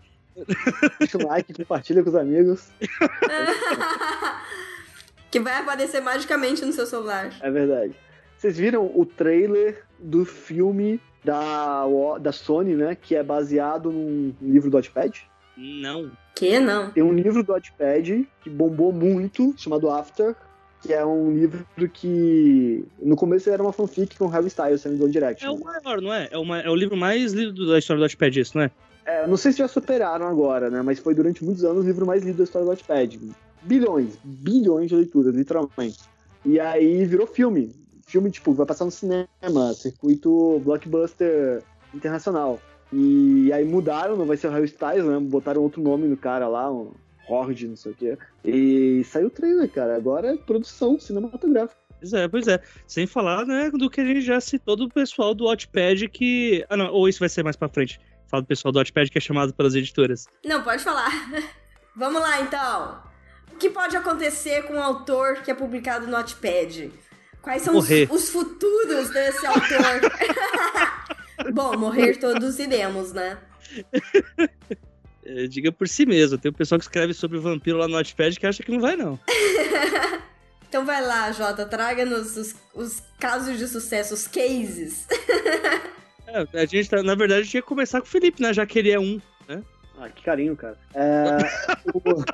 Deixa um like, compartilha com os amigos. que vai aparecer magicamente no seu celular. É verdade. Vocês viram o trailer do filme da, da Sony, né? Que é baseado num livro do Watchpad? Não. Que não? Tem um livro do Watchpad que bombou muito, chamado After, que é um livro que no começo era uma fanfic com Harry Styles saindo do Direct. É o maior, não é? É, uma, é o livro mais lido da história do Watchpad, isso, não é? É, não sei se já superaram agora, né? Mas foi durante muitos anos o livro mais lido da história do Watchpad. Bilhões, bilhões de leituras, literalmente. E aí virou filme filme, tipo, vai passar no cinema, circuito blockbuster internacional. E aí mudaram, não vai ser o Harry Styles, né? Botaram outro nome no cara lá, um Horde, não sei o quê. E saiu o trailer, cara. Agora é produção cinematográfica. Pois é, pois é. Sem falar, né, do que a gente já citou do pessoal do Watchpad que... Ah, não, ou isso vai ser mais pra frente. Fala do pessoal do Watchpad que é chamado pelas editoras. Não, pode falar. Vamos lá, então. O que pode acontecer com um autor que é publicado no Watchpad? Quais são os, os, futuros desse autor? Bom, morrer todos iremos, né? É, diga por si mesmo. Tem o pessoal que escreve sobre vampiro lá no Notepad que acha que não vai, não. então vai lá, Jota, traga-nos os, os, casos de sucesso, os cases. é, a gente tá, na verdade, tinha que começar com o Felipe, né? Já que ele é um, né? Ah, que carinho, cara. É, o...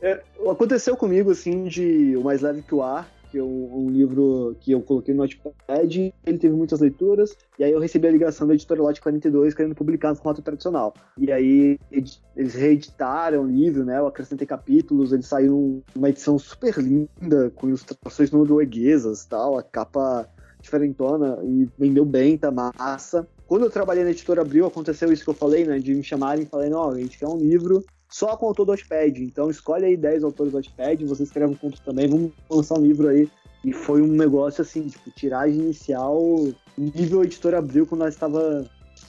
é, aconteceu comigo, assim, de O Mais Leve Que o Ar, que é um, um, livro que eu coloquei no Notepad, ele teve muitas leituras, e aí eu recebi a ligação da editora Lote 42 querendo publicar no formato tradicional. E aí eles reeditaram o livro, né? Eu acrescentei capítulos, ele saiu uma edição super linda, com ilustrações norueguesas tal, a capa diferentona, e vendeu bem, tá massa. Quando eu trabalhei na editora Abril, aconteceu isso que eu falei, né? De me chamarem e falarem, ó, a gente quer um livro só com o autor do Watchpad. Então escolhe aí 10 autores do Watchpad, você escreve um conto também, vamos lançar um livro aí. E foi um negócio assim, tipo, tiragem inicial, nível editora abriu quando ela estava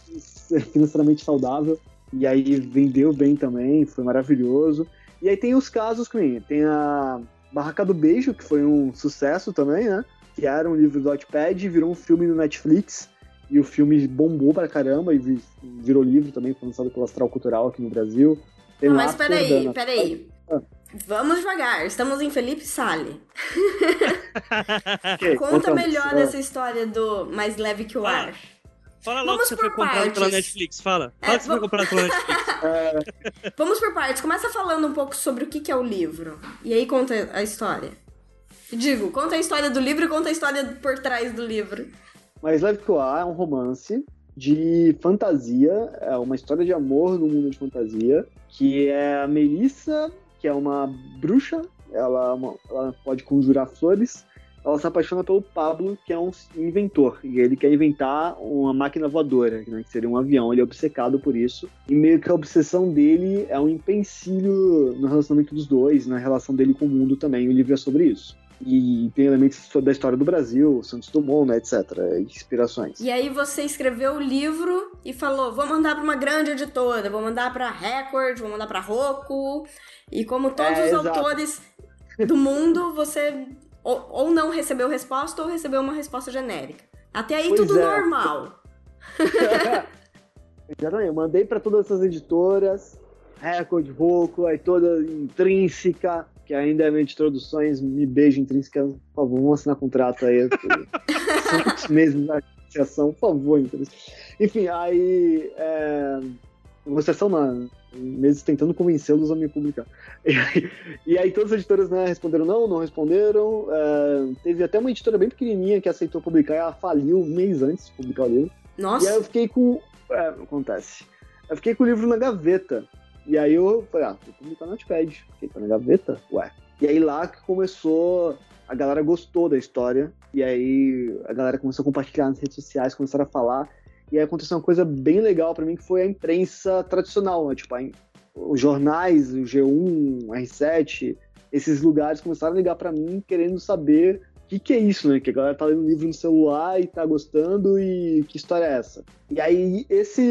financeiramente saudável. E aí vendeu bem também, foi maravilhoso. E aí tem os casos que tem a Barraca do Beijo, que foi um sucesso também, né? Que era um livro do Watchpad, virou um filme no Netflix. E o filme bombou pra caramba e virou livro também, foi lançado pelo Astral Cultural aqui no Brasil. Tem Não, mas peraí, peraí. Ah. Vamos devagar, estamos em Felipe Sale. okay, Conta melhor ah. essa história do Mais Leve Que o Ar. Fala logo Vamos que você foi comprado partes. pela Netflix, fala. Fala é, que você foi comprado pela Netflix. É. Vamos por partes. Começa falando um pouco sobre o que é o livro. E aí conta a história. Digo, conta a história do livro e conta a história por trás do livro. Mais Leve Que o Ar é um romance de fantasia, é uma história de amor no mundo de fantasia, que é a Melissa, que é uma bruxa, ela, é ela pode conjurar flores, ela se apaixona pelo Pablo, que é um inventor, e ele quer inventar uma máquina voadora, né, que seria um avião, ele é obcecado por isso, e meio que a obsessão dele é um empecilho no relacionamento dos dois, na relação dele com o mundo também, o livro é sobre isso e tem elementos da história do Brasil, Santos Dumont, né, etc, inspirações. E aí você escreveu o livro e falou, vou mandar para uma grande editora, vou mandar para Record, vou mandar para Roku, e como todos é, os exato. autores do mundo, você ou, ou, não recebeu resposta ou recebeu uma resposta genérica. Até aí Pois tudo é. normal. Exatamente, eu mandei para todas essas editoras, Record, Roku, aí toda intrínseca, que ainda é minha de traduções, me beijo intrínseca, por favor, vamos assinar contrato aí. São muitos meses na negociação, por favor, intrínseca. Enfim, aí. É, negociação não, meses tentando convencê-los a me publicar. E aí, e aí todas as editoras né, responderam não, não responderam. É, teve até uma editora bem pequenininha que aceitou publicar e ela faliu um mês antes de publicar o livro. E Nossa, aí eu fiquei com. É, acontece. Eu fiquei com o livro na gaveta. E aí eu falei, ah, vou publicar no Notepad. Fiquei tá na gaveta? Ué. E aí lá que começou. A galera gostou da história. E aí a galera começou a compartilhar nas redes sociais, começaram a falar. E aí aconteceu uma coisa bem legal pra mim, que foi a imprensa tradicional, né? Tipo, a os jornais, o G1, R7, esses lugares começaram a ligar pra mim querendo saber que, que é isso, né? Que a galera tá lendo livro no celular e tá gostando e que história é essa? E aí esse,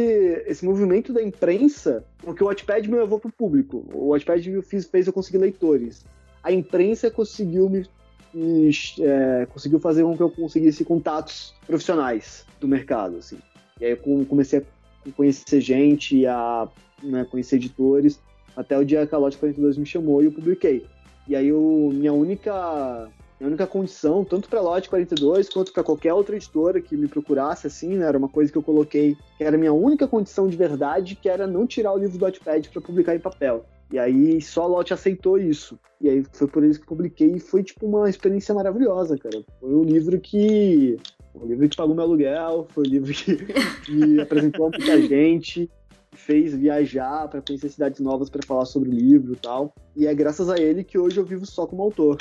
esse movimento da imprensa, porque o Watchpad me levou pro público. O Watchpad me fez, eu conseguir leitores. A imprensa conseguiu me, me, é, conseguiu fazer com que eu conseguisse contatos profissionais do mercado, assim. E aí eu com- comecei a conhecer gente, a né, conhecer editores, até o dia que a Lote 42 me chamou e eu publiquei. E aí eu, minha única minha única condição, tanto para a Lote 42 quanto para qualquer outra editora que me procurasse, assim, né, era uma coisa que eu coloquei, que era a minha única condição de verdade, que era não tirar o livro do Wattpad para publicar em papel. E aí só a Lotte aceitou isso. E aí foi por isso que publiquei e foi tipo uma experiência maravilhosa, cara. Foi um livro que um livro que pagou meu aluguel, foi um livro que me apresentou a muita gente, fez viajar para conhecer cidades novas para falar sobre o livro e tal. E é graças a ele que hoje eu vivo só como autor.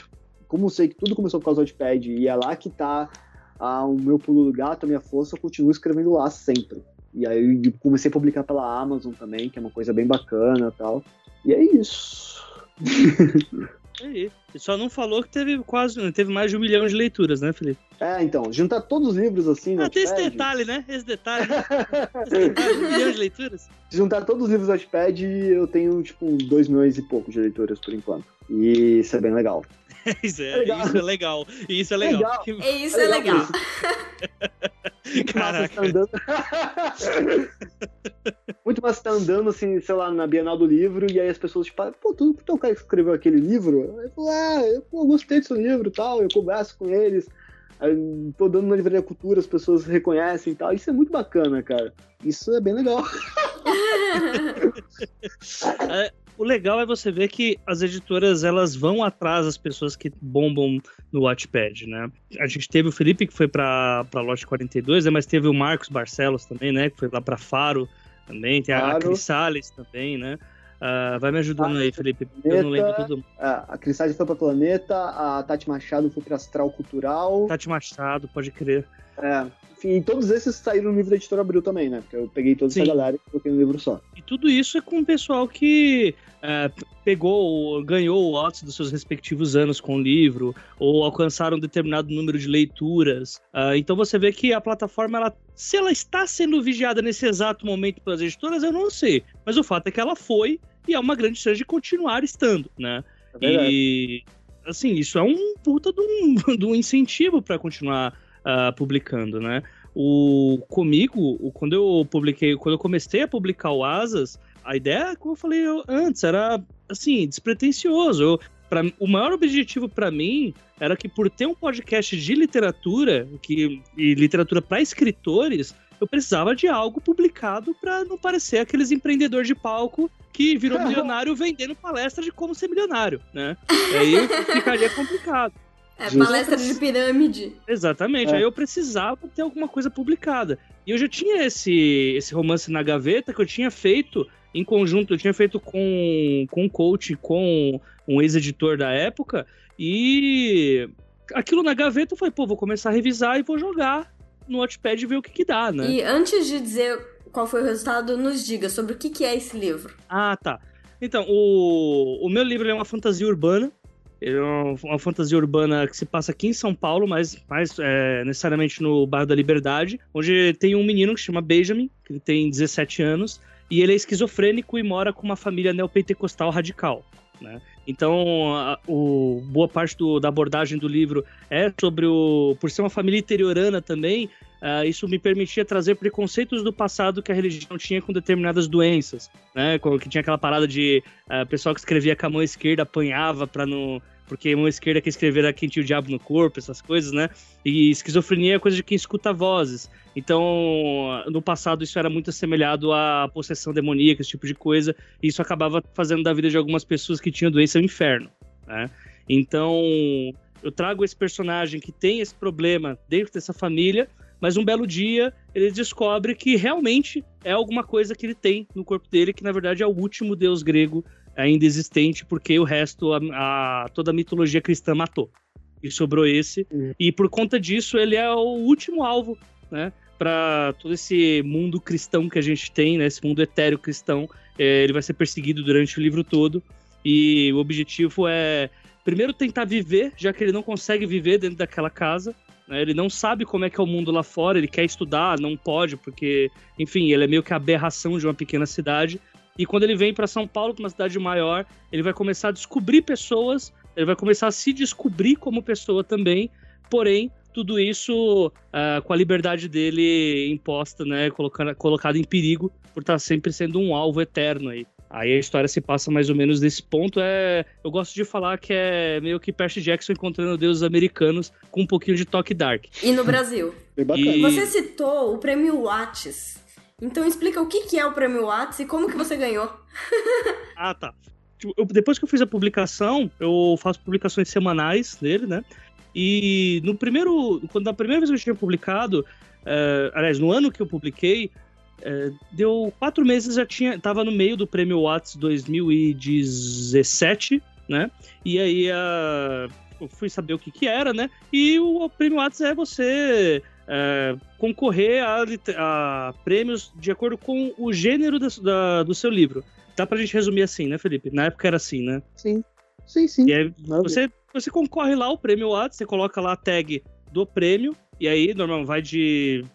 Como eu sei que tudo começou por causa do Wattpad e é lá que tá ah, o meu pulo do gato, a minha força, eu continuo escrevendo lá sempre. E aí comecei a publicar pela Amazon também, que é uma coisa bem bacana e tal. E é isso. Aí. E só não falou que teve quase, teve mais de um milhão de leituras, né, Felipe? É, então, juntar todos os livros assim Ah, tem esse detalhe, né? Esse detalhe. né? Esse detalhe, um milhão de leituras. Se juntar todos os livros do Wattpad, eu tenho, tipo, 2 milhões e pouco de leituras por enquanto. E isso é bem legal. Isso é, Legal. isso é legal. Isso é legal. Legal. Que- é isso é legal. isso. Muito massa Caraca. você tá andando. Muito massa você tá andando, assim, sei lá, na Bienal do Livro, e aí as pessoas, tipo, pô, tu, tu é o cara que escreveu aquele livro? Aí eu falo, ah, eu pô, gostei desse livro e tal, eu converso com eles. Aí, tô dando na Livraria Cultura, as pessoas reconhecem e tal. Isso é muito bacana, cara. Isso é bem legal. O legal é você ver que as editoras elas vão atrás das pessoas que bombam no Wattpad, né? A gente teve o Felipe que foi pra, pra Lote 42, né? mas teve o Marcos Barcelos também, né? Que foi lá pra Faro também. Tem a, a. Cris Salles também, né? Ah, vai me ajudando aí, Felipe. Eu Planeta. não lembro todo mundo. Ah, a Cristais foi pra Planeta, a Tati Machado foi pra Astral Cultural. Tati Machado, pode crer. É, enfim, e todos esses saíram no livro da Editora Abril também, né? Porque eu peguei toda Sim. essa galera e coloquei no livro só. E tudo isso é com o pessoal que é, pegou, ganhou o lotes dos seus respectivos anos com o livro, ou alcançaram um determinado número de leituras. Ah, então você vê que a plataforma, ela, se ela está sendo vigiada nesse exato momento pelas editoras, eu não sei. Mas o fato é que ela foi e é uma grande chance de continuar estando, né? É. E assim, isso é um puta de um, de um incentivo para continuar ah, publicando, né? O comigo, o- quando eu publiquei, quando eu comecei a publicar o Asas, a ideia, como eu falei eu- antes, era assim, despretensioso. Eu, pra, o maior objetivo para mim era que por ter um podcast de literatura, que e literatura para escritores, eu precisava de algo publicado para não parecer aqueles empreendedores de palco que virou milionário vendendo palestra de como ser milionário, né? Aí ficaria complicado. É Justo. palestra de pirâmide. Exatamente. É. Aí eu precisava ter alguma coisa publicada. E eu já tinha esse, esse romance na gaveta que eu tinha feito em conjunto, eu tinha feito com, com um coach, com um ex-editor da época, e aquilo na gaveta eu falei, pô, vou começar a revisar e vou jogar no Watchpad e ver o que que dá, né? E antes de dizer qual foi o resultado, nos diga sobre o que, que é esse livro. Ah, tá. Então, o, o meu livro é uma fantasia urbana. É uma, fantasia urbana que se passa aqui em São Paulo, mas mais é, necessariamente no bairro da Liberdade, onde tem um menino que se chama Benjamin, que tem 17 anos, e ele é esquizofrênico e mora com uma família neopentecostal radical. Né? Então, a, o, boa parte do, da abordagem do livro é sobre o. Por ser uma família interiorana também, uh, isso me permitia trazer preconceitos do passado que a religião tinha com determinadas doenças, né? Que tinha aquela parada de uh, pessoal que escrevia com a mão esquerda apanhava para não porque a mão esquerda quer escrever era quem tinha o diabo no corpo, essas coisas, né? E esquizofrenia é coisa de quem escuta vozes. Então, no passado, isso era muito assemelhado à possessão demoníaca, esse tipo de coisa, e isso acabava fazendo da vida de algumas pessoas que tinham doença o inferno, né? Então, eu trago esse personagem que tem esse problema dentro dessa família, mas um belo dia ele descobre que realmente é alguma coisa que ele tem no corpo dele, que na verdade é o último deus grego ainda existente, porque o resto, a, a, toda a mitologia cristã matou. E sobrou esse. Uhum. E por conta disso, ele é o último alvo, né? Para todo esse mundo cristão que a gente tem, né? Esse mundo etéreo cristão. É, ele vai ser perseguido durante o livro todo. E o objetivo é, primeiro, tentar viver, já que ele não consegue viver dentro daquela casa. Né? Ele não sabe como é que é o mundo lá fora, ele quer estudar, não pode, porque, enfim, ele é meio que a aberração de uma pequena cidade. E quando ele vem para São Paulo, uma cidade maior, ele vai começar a descobrir pessoas, ele vai começar a se descobrir como pessoa também, porém, tudo isso uh, com a liberdade dele imposta, né, colocada, colocada em perigo por estar tá sempre sendo um alvo eterno aí. Aí a história se passa mais ou menos nesse ponto. É, eu gosto de falar que é meio que Percy Jackson encontrando deuses americanos com um pouquinho de toque dark. E no Brasil. e... Você citou o prêmio Lattes. Então explica o que, é o prêmio Whats e como que você ganhou. ah, tá. Tipo, eu, depois que eu fiz a publicação, eu faço publicações semanais dele, né? E no primeiro. Quando a primeira vez que eu tinha publicado, é, aliás, no ano que eu publiquei, é, deu quatro meses, já tinha. Tava no meio do prêmio Watts 2017, né? E aí a, eu fui saber o que que era, né? E o, o prêmio Watts é você é, concorrer a, a, prêmios de acordo com o gênero da, da, do seu livro. Dá pra gente resumir assim, né, Felipe? Na época era assim, né? Sim. Sim, sim. E aí você, você concorre lá o prêmio Whats, você coloca lá a tag do prêmio, e aí, normalmente, vai de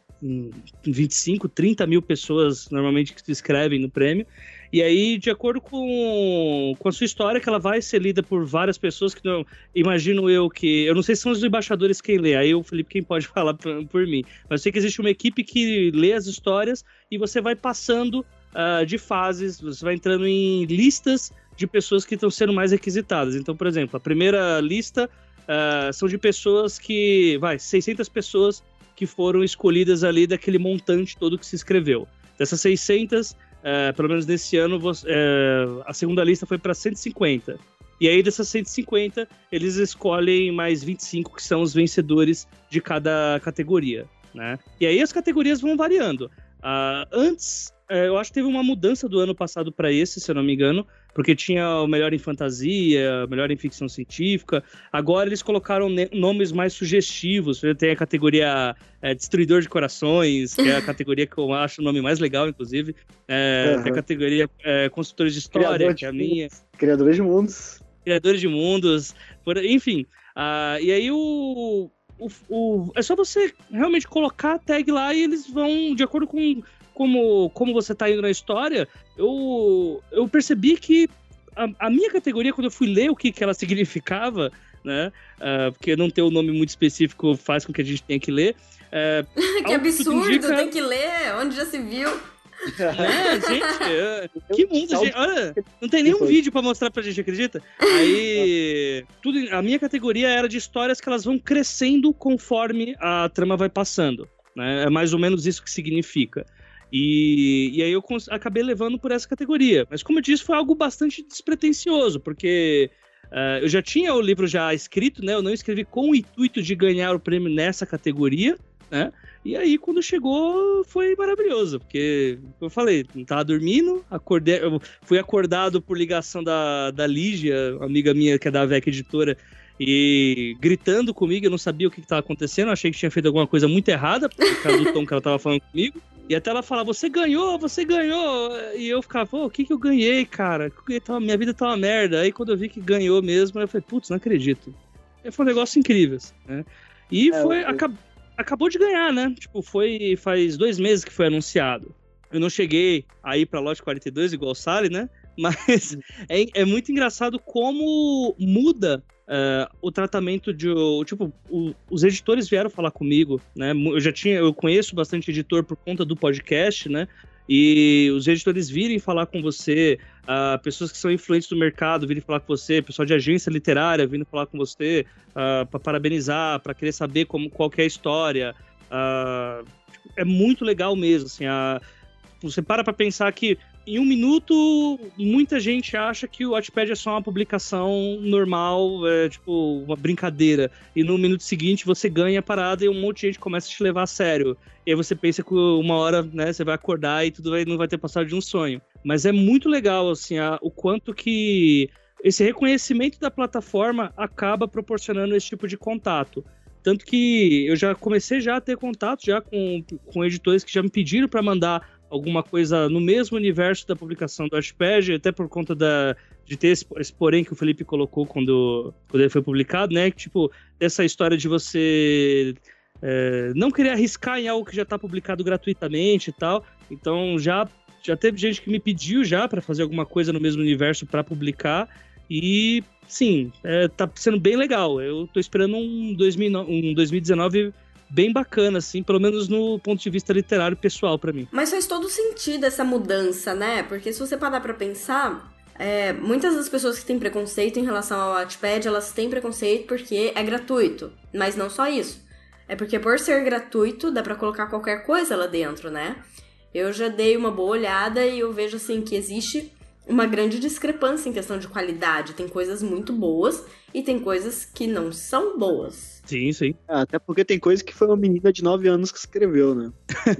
25, hum, 30 mil pessoas normalmente que se inscrevem no prêmio. E aí, de acordo com, com a sua história, que ela vai ser lida por várias pessoas que não. Imagino eu que. Eu não sei se são os embaixadores quem lê, aí o Felipe quem pode falar por, por mim. Mas eu sei que existe uma equipe que lê as histórias e você vai passando uh, de fases, você vai entrando em listas de pessoas que estão sendo mais requisitadas. Então, por exemplo, a primeira lista uh, são de pessoas que. Vai, 600 pessoas que foram escolhidas ali daquele montante todo que se inscreveu. Dessas 600, é, pelo menos nesse ano, é, a segunda lista foi para 150. E aí, dessas 150, eles escolhem mais 25 que são os vencedores de cada categoria. Né? E aí as categorias vão variando. Uh, antes, uh, eu acho que teve uma mudança do ano passado para esse, se eu não me engano, porque tinha o melhor em fantasia, melhor em ficção científica. Agora eles colocaram nomes mais sugestivos. Tem a categoria é, Destruidor de Corações, que é a categoria que eu acho o nome mais legal, inclusive. É, uhum. Tem a categoria é, Construtores de História, Criador que é a minha. Criadores de Mundos. Criadores de Mundos. Por, enfim. Uh, e aí o, o, o, é só você realmente colocar a tag lá e eles vão, de acordo com como, como você tá indo na história, eu, eu percebi que a, a minha categoria, quando eu fui ler o que, que ela significava, né? Uh, porque não ter o um nome muito específico faz com que a gente tenha que ler. Uh, que absurdo, indica... tem que ler, onde já se viu. É, gente, que mundo, gente. Olha, não tem nenhum vídeo para mostrar pra gente, acredita? Aí, tudo, a minha categoria era de histórias que elas vão crescendo conforme a trama vai passando. Né? É mais ou menos isso que significa. E, e aí eu acabei levando por essa categoria. Mas como eu disse, foi algo bastante despretensioso, porque uh, eu já tinha o livro já escrito, né? Eu não escrevi com o intuito de ganhar o prêmio nessa categoria, né? E aí, quando chegou, foi maravilhoso, porque, eu falei, não tava dormindo, acordei, fui acordado por ligação da, da Lígia, amiga minha que é da VEC Editora, e gritando comigo, eu não sabia o que estava acontecendo, achei que tinha feito alguma coisa muito errada, por causa do tom que ela estava falando comigo. E até ela falar, você ganhou, você ganhou. E eu ficava, pô, o que que eu ganhei, cara? Minha vida tá uma merda. Aí quando eu vi que ganhou mesmo, eu falei, putz, não acredito. E foi um negócio incrível, né? E é, foi, eu... acab, acabou de ganhar, né? Tipo, foi faz dois meses que foi anunciado. Eu não cheguei aí pra lote 42 igual o Sally, né? Mas é, é muito engraçado como muda Uh, o tratamento de. Tipo, o, os editores vieram falar comigo, né? Eu já tinha, eu conheço bastante editor por conta do podcast, né? E os editores virem falar com você, uh, pessoas que são influentes do mercado virem falar com você, pessoal de agência literária vindo falar com você, uh, para parabenizar, para querer saber como, qual é a história. é muito legal mesmo, assim. você para para pensar que em um minuto, muita gente acha que o Wattpad é só uma publicação normal, é, tipo, uma brincadeira. E no minuto seguinte você ganha a parada e um monte de gente começa a te levar a sério. E aí você pensa que uma hora, né, você vai acordar e tudo vai, não vai ter passado de um sonho. Mas é muito legal, assim, a, o quanto que esse reconhecimento da plataforma acaba proporcionando esse tipo de contato. Tanto que eu já comecei já a ter contato já com, com editores que já me pediram para mandar alguma coisa no mesmo universo da publicação do Ashpad, até por conta da, de ter esse, esse, porém que o Felipe colocou quando, quando ele foi publicado, né? Tipo, essa história de você é, não querer arriscar em algo que já está publicado gratuitamente e tal. Então já, já teve gente que me pediu já para fazer alguma coisa no mesmo universo para publicar. E sim, é, tá sendo bem legal. Eu tô esperando um, 2000, um 2019 bem bacana, assim, pelo menos no ponto de vista literário pessoal para mim. Mas faz todo sentido essa mudança, né? Porque se você parar pra pensar, é, muitas das pessoas que têm preconceito em relação ao Wattpad, elas têm preconceito porque é gratuito. Mas não só isso. É porque por ser gratuito, dá para colocar qualquer coisa lá dentro, né? Eu já dei uma boa olhada e eu vejo assim que existe uma grande discrepância em questão de qualidade. Tem coisas muito boas e tem coisas que não são boas. Sim, sim. Ah, até porque tem coisa que foi uma menina de 9 anos que escreveu, né?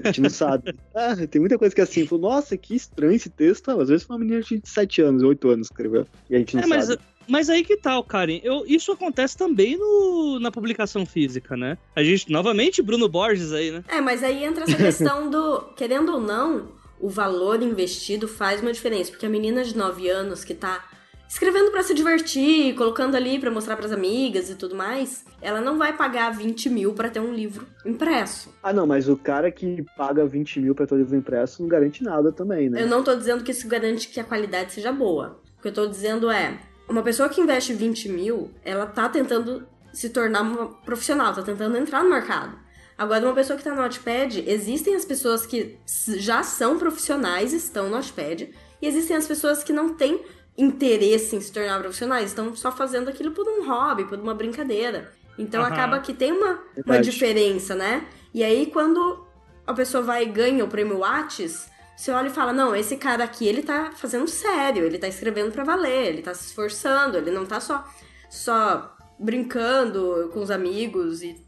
A gente não sabe. Ah, tem muita coisa que é assim, falou, nossa, que estranho esse texto. Ah, às vezes foi uma menina de 7 anos, 8 anos que escreveu. E a gente não é, mas, sabe. Mas aí que tal, Karen? Eu, isso acontece também no, na publicação física, né? A gente, novamente, Bruno Borges aí, né? É, mas aí entra essa questão do, querendo ou não, o valor investido faz uma diferença. Porque a menina de 9 anos que tá escrevendo para se divertir, colocando ali para mostrar para as amigas e tudo mais, ela não vai pagar 20 mil para ter um livro impresso. Ah, não, mas o cara que paga 20 mil pra ter um livro impresso não garante nada também, né? Eu não tô dizendo que isso garante que a qualidade seja boa. O que eu tô dizendo é, uma pessoa que investe 20 mil, ela tá tentando se tornar uma profissional, tá tentando entrar no mercado. Agora, uma pessoa que tá no Notepad, existem as pessoas que já são profissionais, estão no Notepad, e existem as pessoas que não têm interesse em se tornar profissionais, estão só fazendo aquilo por um hobby, por uma brincadeira. Então uhum. acaba que tem uma, uma diferença, né? E aí quando a pessoa vai e ganha o prêmio Whats, você olha e fala: "Não, esse cara aqui, ele tá fazendo sério, ele tá escrevendo para valer, ele tá se esforçando, ele não tá só só brincando com os amigos e,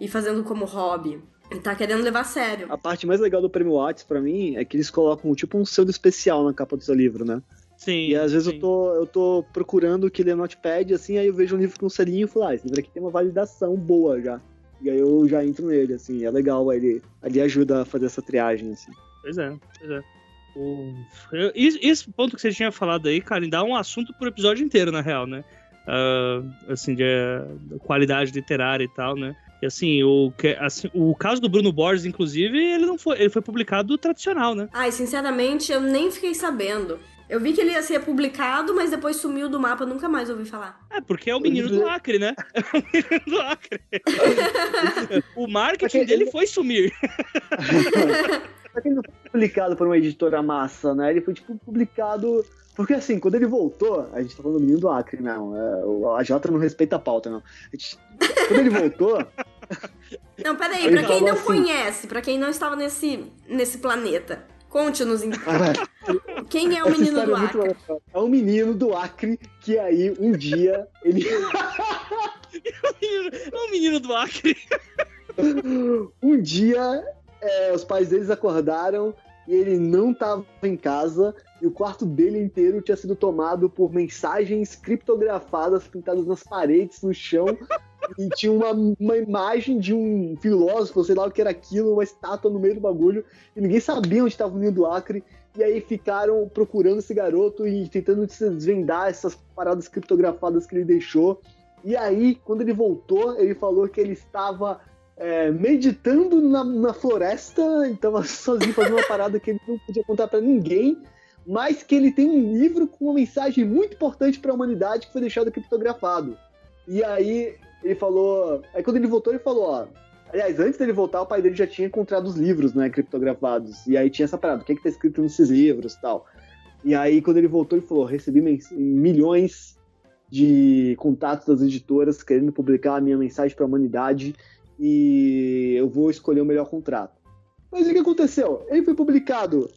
e fazendo como hobby. Ele tá querendo levar a sério. A parte mais legal do prêmio Whats para mim é que eles colocam tipo um selo especial na capa do seu livro, né? Sim. E às vezes sim. eu tô, eu tô procurando que ler Notepad, assim, aí eu vejo um livro com um selinho e falo, ah, esse livro aqui tem uma validação boa já. E aí eu já entro nele, assim, é legal, ele, ele ajuda a fazer essa triagem, assim. Pois é, pois é. O... Esse ponto que você tinha falado aí, cara, dá um assunto pro episódio inteiro, na real, né? Uh, assim, de uh, qualidade literária e tal, né? E assim, o, assim, o caso do Bruno Borges, inclusive, ele não foi, ele foi publicado tradicional, né? Ai, sinceramente, eu nem fiquei sabendo. Eu vi que ele ia ser publicado, mas depois sumiu do mapa, nunca mais ouvi falar. É, porque é o menino do Acre, né? É o menino do Acre. o marketing dele foi sumir. Só que ele não foi publicado por uma editora massa, né? Ele foi, tipo, publicado... Porque, assim, quando ele voltou... A gente tá falando do menino do Acre, não. É, a Jota não respeita a pauta, não. A gente, quando ele voltou... Não, peraí. Pra quem não assim, conhece, pra quem não estava nesse, nesse planeta... Conte-nos então. Quem é o menino do é Acre? É um menino do Acre que aí um dia ele. é um menino do Acre. um dia é, os pais deles acordaram e ele não estava em casa e o quarto dele inteiro tinha sido tomado por mensagens criptografadas pintadas nas paredes, no chão e tinha uma, uma imagem de um filósofo, sei lá o que era aquilo, uma estátua no meio do bagulho, e ninguém sabia onde estava o menino do Acre, e aí ficaram procurando esse garoto e tentando desvendar essas paradas criptografadas que ele deixou. E aí, quando ele voltou, ele falou que ele estava é, meditando na, na floresta, estava sozinho fazendo uma parada que ele não podia contar para ninguém, mas que ele tem um livro com uma mensagem muito importante para a humanidade que foi deixado criptografado. E aí ele falou. Aí quando ele voltou, ele falou: ó. Aliás, antes dele voltar, o pai dele já tinha encontrado os livros, né, criptografados. E aí tinha essa parada: o que é que tá escrito nesses livros tal. E aí, quando ele voltou, ele falou: recebi milhões de contatos das editoras querendo publicar a minha mensagem para a humanidade e eu vou escolher o melhor contrato. Mas o que aconteceu? Ele foi publicado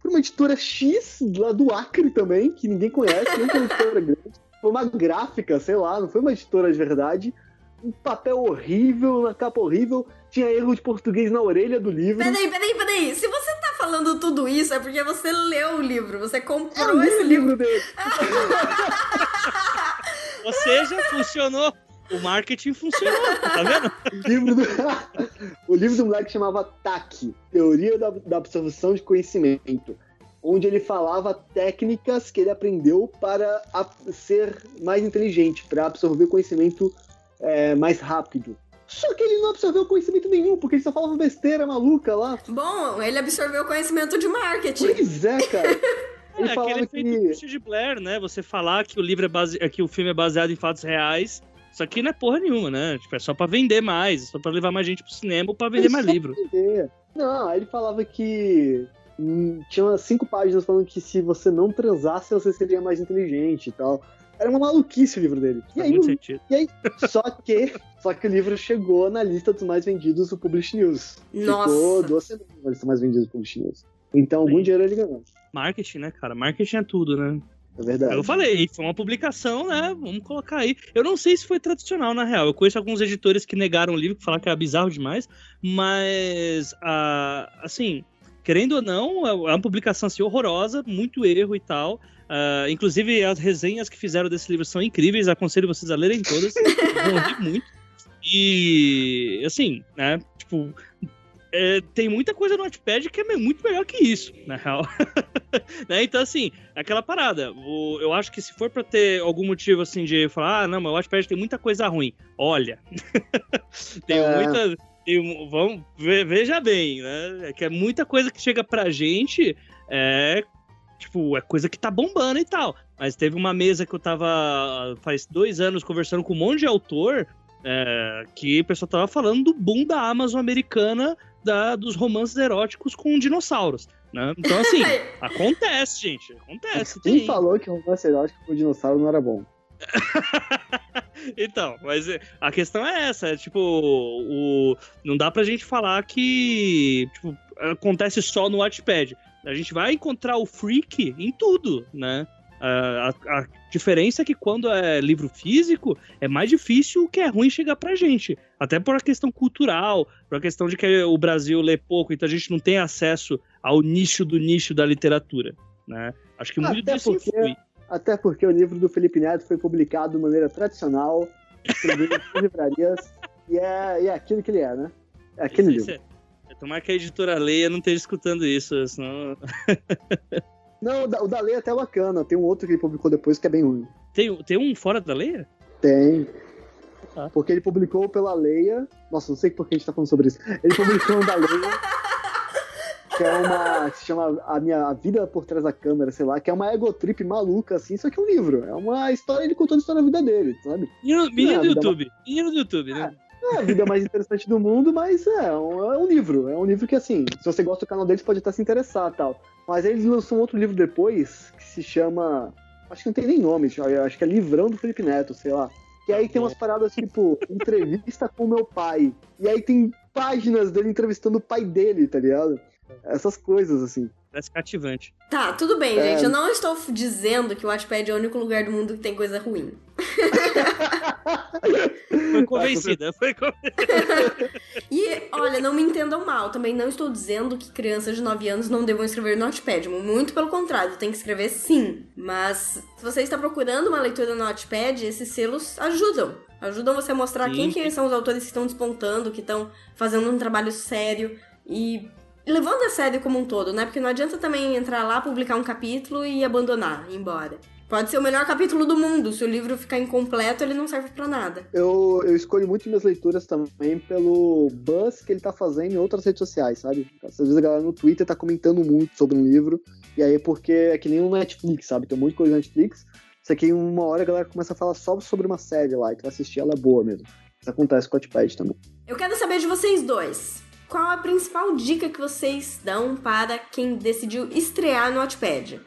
por uma editora X lá do Acre também, que ninguém conhece, nem uma editora grande. Foi uma gráfica, sei lá, não foi uma editora de verdade. Um papel horrível, uma capa horrível, tinha erro de português na orelha do livro. Peraí, peraí, peraí. Se você tá falando tudo isso, é porque você leu o livro, você comprou esse livro. livro dele. Ou seja, funcionou. O marketing funcionou, tá vendo? o, livro do, o livro do moleque chamava TAC Teoria da, da Absorção de Conhecimento onde ele falava técnicas que ele aprendeu para ser mais inteligente, para absorver conhecimento é, mais rápido. Só que ele não absorveu conhecimento nenhum, porque ele só falava besteira maluca lá. Bom, ele absorveu conhecimento de marketing. Pois é, cara. Ele é, falava aquele que... de Blair, né? Você falar que o livro é base... que o filme é baseado em fatos reais. Isso aqui não é porra nenhuma, né? Tipo, é só pra vender mais, só pra levar mais gente pro cinema ou pra vender é mais livro. Vender. Não, aí ele falava que hum, tinha umas cinco páginas falando que se você não transasse, você seria mais inteligente e tal. Era uma maluquice o livro dele. E aí, e aí, só que, só que o livro chegou na lista dos mais vendidos do Publish News. Nossa. Ficou duas semanas na lista mais vendidos do Publish News. Então, algum Sim. dinheiro ele ganhou. Marketing, né, cara? Marketing é tudo, né? É verdade. Eu falei, foi uma publicação, né? Vamos colocar aí. Eu não sei se foi tradicional, na real. Eu conheço alguns editores que negaram o livro, que falaram que era bizarro demais, mas, uh, assim, querendo ou não, é uma publicação assim, horrorosa, muito erro e tal. Uh, inclusive, as resenhas que fizeram desse livro são incríveis, aconselho vocês a lerem todas. vão rir muito. E, assim, né? Tipo, é, tem muita coisa no Notepad que é muito melhor que isso, na real. né? Então, assim, aquela parada. O, eu acho que se for pra ter algum motivo, assim, de falar, ah, não, mas o Notepad tem muita coisa ruim. Olha, tem é... muita... Tem, vamos, veja bem, né? É que é muita coisa que chega pra gente é tipo, é coisa que tá bombando e tal. Mas teve uma mesa que eu tava faz dois anos conversando com um monte de autor é, que o pessoal tava falando do boom da Amazon americana da, dos romances eróticos com dinossauros. Né? Então, assim, acontece, gente. Acontece. Quem tem. falou que romance erótico com dinossauro não era bom? então, mas a questão é essa, é, tipo, o, não dá pra gente falar que tipo, acontece só no Watchpad. A gente vai encontrar o freak em tudo, né? A, a, diferença é que quando é livro físico, é mais difícil o que é ruim chegar pra gente. Até por a questão cultural, por a questão de que o Brasil lê pouco, então a gente não tem acesso ao nicho do nicho da literatura. Né? Acho que muito até disso porque, influi. Até porque o livro do Felipe Neto foi publicado de maneira tradicional, em livrarias, e é, e é aquilo que ele é, né? É aquele isso, livro. É, é, tomar que a editora leia não esteja escutando isso, senão... Não, o da Leia é até bacana. Tem um outro que ele publicou depois que é bem ruim. Tem, tem um fora da Leia? Tem. Ah. Porque ele publicou pela Leia. Nossa, não sei por que a gente tá falando sobre isso. Ele publicou um da Leia. que é uma. que se chama A Minha a Vida por Trás da Câmera, sei lá, que é uma egotrip maluca, assim, só que é um livro. É uma história, ele contando a história da vida dele, sabe? Menino, menino é, do YouTube. Menino do YouTube, né? É, é, a vida mais interessante do mundo, mas é um, é um livro. É um livro que, assim, se você gosta do canal dele, você pode até se interessar tal. Mas aí eles lançam um outro livro depois que se chama. Acho que não tem nem nome, acho que é Livrão do Felipe Neto, sei lá. E aí tem umas paradas tipo, entrevista com meu pai. E aí tem páginas dele entrevistando o pai dele, tá ligado? Essas coisas, assim. Parece cativante. Tá, tudo bem, é... gente. Eu não estou dizendo que o Wattpad é o único lugar do mundo que tem coisa ruim. foi convencida, foi convencida. e, olha, não me entendam mal. Também não estou dizendo que crianças de 9 anos não devam escrever no Notepad. Muito pelo contrário, tem que escrever sim. Mas, se você está procurando uma leitura no Notepad, esses selos ajudam. Ajudam você a mostrar sim. quem que são os autores que estão despontando, que estão fazendo um trabalho sério. E levando a sério como um todo, né? Porque não adianta também entrar lá, publicar um capítulo e abandonar, ir embora. Pode ser o melhor capítulo do mundo. Se o livro ficar incompleto, ele não serve para nada. Eu, eu escolho muito minhas leituras também pelo buzz que ele tá fazendo em outras redes sociais, sabe? Às vezes a galera no Twitter tá comentando muito sobre um livro, e aí porque é que nem um Netflix, sabe? Tem de coisa no Netflix, isso aqui em uma hora a galera começa a falar só sobre uma série lá, e tu vai assistir, ela é boa mesmo. Isso acontece com o Wattpad também. Eu quero saber de vocês dois. Qual a principal dica que vocês dão para quem decidiu estrear no Wattpad?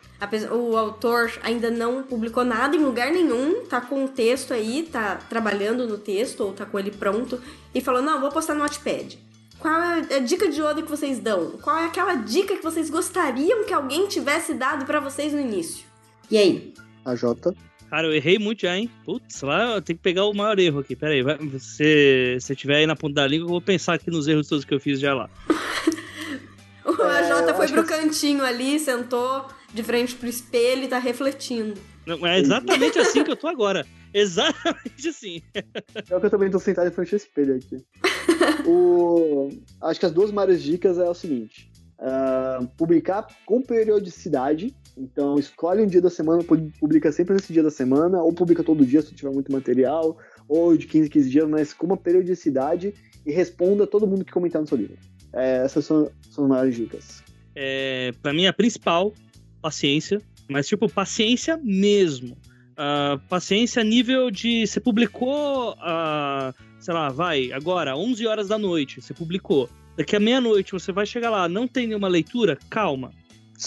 O autor ainda não publicou nada em lugar nenhum, tá com o texto aí, tá trabalhando no texto ou tá com ele pronto e falou: "Não, vou postar no Wattpad". Qual é a dica de ouro que vocês dão? Qual é aquela dica que vocês gostariam que alguém tivesse dado para vocês no início? E aí? A Jota. Cara, eu errei muito já, hein? Putz, lá eu tenho que pegar o maior erro aqui. Pera aí, vai, se você tiver aí na ponta da língua, eu vou pensar aqui nos erros todos que eu fiz já lá. o AJ é, foi pro que... cantinho ali, sentou de frente pro espelho e tá refletindo. Não, é exatamente assim que eu tô agora. Exatamente assim. É que eu também tô sentado em frente ao espelho aqui. o... Acho que as duas maiores dicas é o seguinte: uh, publicar com periodicidade então, escolhe um dia da semana, publica sempre nesse dia da semana, ou publica todo dia se tiver muito material, ou de 15 em 15 dias, mas com uma periodicidade e responda todo mundo que comentar no seu livro. É, essas são, são as maiores dicas. É, para mim, a principal, paciência, mas tipo, paciência mesmo. Uh, paciência nível de você publicou, uh, sei lá, vai, agora, 11 horas da noite, você publicou. Daqui a meia-noite você vai chegar lá, não tem nenhuma leitura? Calma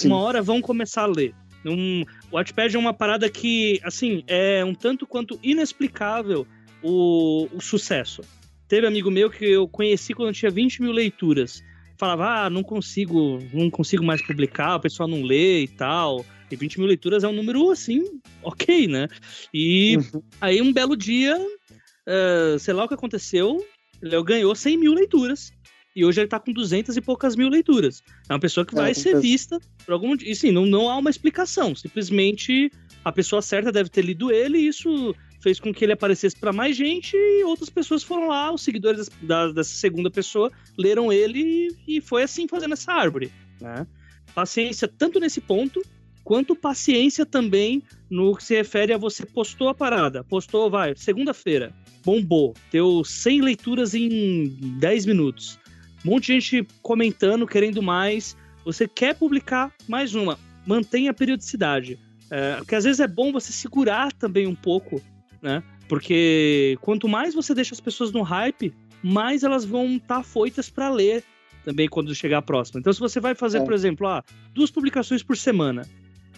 Sim. uma hora vão começar a ler. Um, o Wattpad é uma parada que, assim, é um tanto quanto inexplicável o, o sucesso. Teve amigo meu que eu conheci quando tinha 20 mil leituras. Falava, ah, não consigo, não consigo mais publicar, o pessoal não lê e tal. E 20 mil leituras é um número, assim, ok, né? E uhum. aí um belo dia, uh, sei lá o que aconteceu, ele ganhou 100 mil leituras e hoje ele tá com 200 e poucas mil leituras. É uma pessoa que é, vai ser vista por algum E sim, não, não há uma explicação. Simplesmente a pessoa certa deve ter lido ele e isso fez com que ele aparecesse para mais gente e outras pessoas foram lá, os seguidores da, dessa segunda pessoa leram ele e, e foi assim fazendo essa árvore. Né? Paciência tanto nesse ponto, quanto paciência também no que se refere a você postou a parada. Postou, vai, segunda-feira, bombou, deu 100 leituras em 10 minutos um monte de gente comentando, querendo mais. Você quer publicar mais uma, mantenha a periodicidade. É, porque às vezes é bom você segurar também um pouco, né? Porque quanto mais você deixa as pessoas no hype, mais elas vão estar tá foitas para ler também quando chegar a próxima. Então, se você vai fazer, é. por exemplo, ah, duas publicações por semana,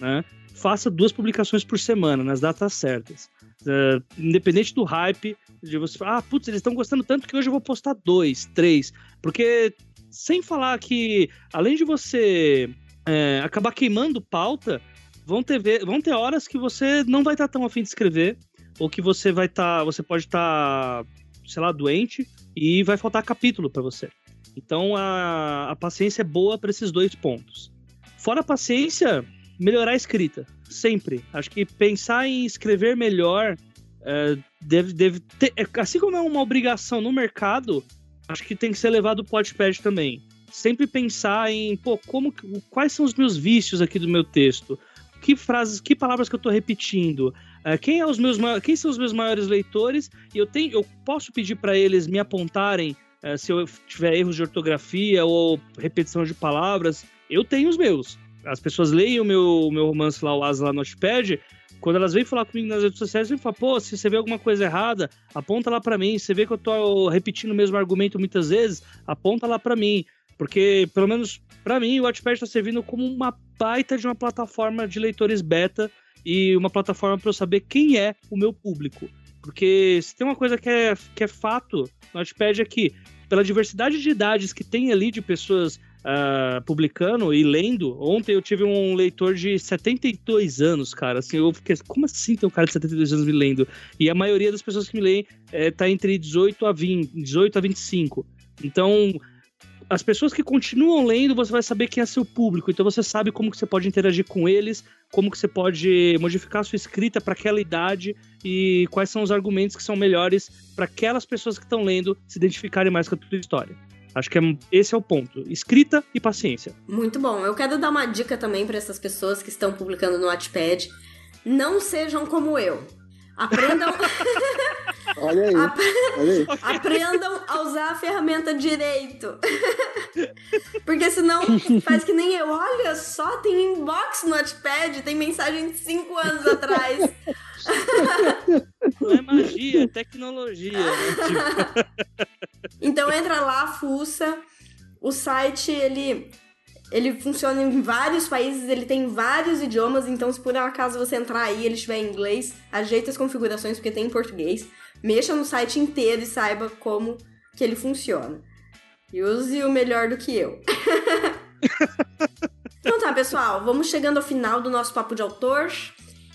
né? Faça duas publicações por semana, nas datas certas. Uh, independente do hype, de você falar, ah, putz, eles estão gostando tanto que hoje eu vou postar dois, três. Porque, sem falar que, além de você é, acabar queimando pauta, vão ter, vão ter horas que você não vai estar tão afim de escrever, ou que você vai estar, tá, você pode estar, tá, sei lá, doente, e vai faltar capítulo para você. Então a, a paciência é boa para esses dois pontos. Fora a paciência, melhorar a escrita. Sempre. Acho que pensar em escrever melhor é, deve, deve ter. É, assim como é uma obrigação no mercado, acho que tem que ser levado o podcast também. Sempre pensar em, pô, como, quais são os meus vícios aqui do meu texto? Que frases, que palavras que eu estou repetindo? É, quem, é os meus, quem são os meus maiores leitores? E eu, tenho, eu posso pedir para eles me apontarem é, se eu tiver erros de ortografia ou repetição de palavras. Eu tenho os meus as pessoas leem o meu, meu romance lá, o Asa lá no Notepad, quando elas vêm falar comigo nas redes sociais, eu falo, pô, se você vê alguma coisa errada, aponta lá para mim. Se vê que eu tô repetindo o mesmo argumento muitas vezes, aponta lá para mim. Porque, pelo menos para mim, o Wattpad está servindo como uma baita de uma plataforma de leitores beta e uma plataforma para eu saber quem é o meu público. Porque se tem uma coisa que é, que é fato no Wattpad é que, pela diversidade de idades que tem ali de pessoas uh, publicando e lendo. Ontem eu tive um leitor de 72 anos, cara. Assim, eu fiquei, como assim tem um cara de 72 anos me lendo? E a maioria das pessoas que me leem é, tá entre 18 a 20, 18 a 25. Então, as pessoas que continuam lendo, você vai saber quem é seu público. Então você sabe como que você pode interagir com eles, como que você pode modificar a sua escrita para aquela idade e quais são os argumentos que são melhores para aquelas pessoas que estão lendo se identificarem mais com a tua história. Acho que é, esse é o ponto. Escrita e paciência. Muito bom. Eu quero dar uma dica também para essas pessoas que estão publicando no Wattpad. Não sejam como eu. Aprendam. olha aí, Ap... olha aí. Aprendam a usar a ferramenta direito. Porque senão faz que nem eu. Olha só, tem inbox no Notepad, tem mensagem de 5 anos atrás. Não é magia, é tecnologia. Né? Tipo... Então entra lá, fuça. O site, ele ele funciona em vários países, ele tem vários idiomas, então se por acaso você entrar aí e ele estiver em inglês, ajeite as configurações porque tem em português. Mexa no site inteiro e saiba como que ele funciona. E use o melhor do que eu. então tá, pessoal, vamos chegando ao final do nosso papo de autor.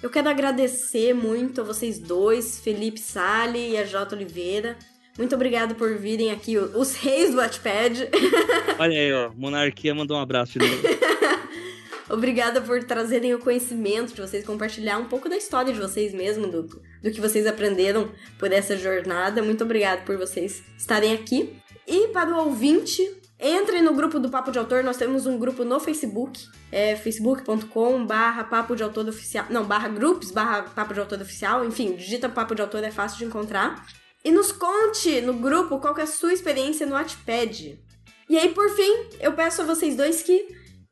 Eu quero agradecer muito a vocês dois, Felipe Sali e a Jota Oliveira, muito obrigado por virem aqui, os reis do Wattpad. Olha aí, ó. Monarquia mandou um abraço de novo. Obrigada por trazerem o conhecimento de vocês, compartilhar um pouco da história de vocês mesmo, do, do que vocês aprenderam por essa jornada. Muito obrigado por vocês estarem aqui. E para o ouvinte, entre no grupo do Papo de Autor, nós temos um grupo no Facebook, é facebook.com barra papo de autor oficial, não, barra groups, barra papo de autor oficial, enfim, digita papo de autor, é fácil de encontrar. E nos conte no grupo qual é a sua experiência no Wattpad. E aí, por fim, eu peço a vocês dois que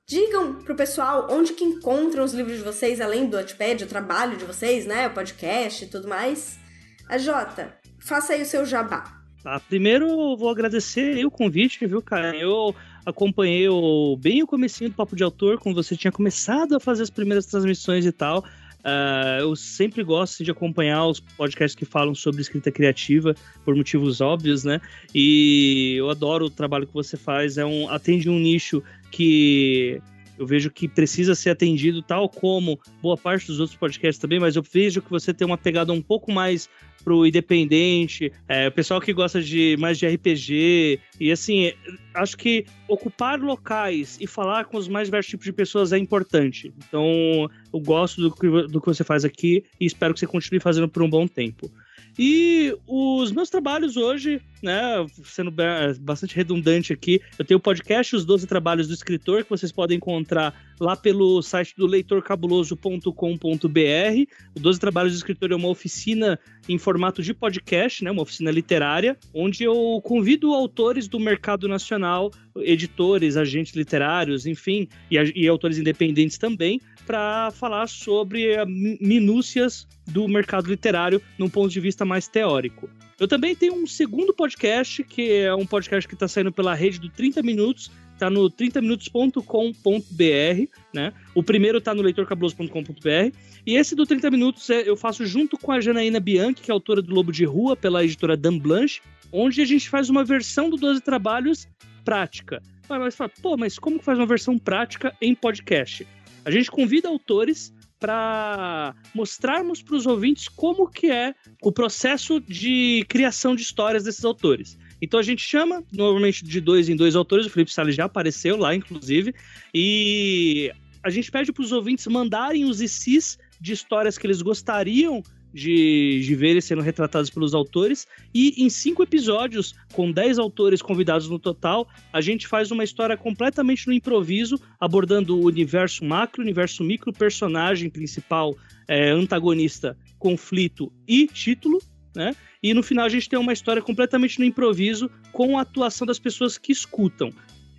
digam pro pessoal onde que encontram os livros de vocês, além do Wattpad, o trabalho de vocês, né, o podcast e tudo mais. A Jota, faça aí o seu jabá. Tá, primeiro eu vou agradecer o convite, viu, cara? Eu acompanhei o, bem o comecinho do Papo de Autor, quando você tinha começado a fazer as primeiras transmissões e tal. Uh, eu sempre gosto de acompanhar os podcasts que falam sobre escrita criativa, por motivos óbvios, né? E eu adoro o trabalho que você faz. É um, atende um nicho que eu vejo que precisa ser atendido, tal como boa parte dos outros podcasts também, mas eu vejo que você tem uma pegada um pouco mais pro independente, é, o pessoal que gosta de mais de RPG, e assim, acho que ocupar locais e falar com os mais diversos tipos de pessoas é importante. Então, eu gosto do que, do que você faz aqui e espero que você continue fazendo por um bom tempo. E os meus trabalhos hoje, né, sendo bastante redundante aqui, eu tenho o podcast Os 12 Trabalhos do Escritor, que vocês podem encontrar lá pelo site do leitorcabuloso.com.br. O 12 Trabalhos do Escritor é uma oficina em formato de podcast, né, uma oficina literária, onde eu convido autores do mercado nacional, editores, agentes literários, enfim, e, e autores independentes também, para falar sobre minúcias do mercado literário num ponto de vista mais teórico. Eu também tenho um segundo podcast, que é um podcast que está saindo pela rede do 30 Minutos, tá no 30minutos.com.br, né? O primeiro tá no leitorcabuloso.com.br. E esse do 30 Minutos é, eu faço junto com a Janaína Bianchi, que é autora do Lobo de Rua, pela editora Dan Blanche, onde a gente faz uma versão do 12 Trabalhos prática. Mas fala, pô, mas como que faz uma versão prática em podcast? A gente convida autores para mostrarmos para os ouvintes como que é o processo de criação de histórias desses autores. Então a gente chama normalmente de dois em dois autores, o Felipe Salles já apareceu lá, inclusive, e a gente pede para os ouvintes mandarem os ICs de histórias que eles gostariam de, de verem sendo retratados pelos autores. E em cinco episódios, com dez autores convidados no total, a gente faz uma história completamente no improviso, abordando o universo macro, universo micro, personagem principal, é, antagonista, conflito e título. Né? E no final a gente tem uma história completamente no improviso, com a atuação das pessoas que escutam.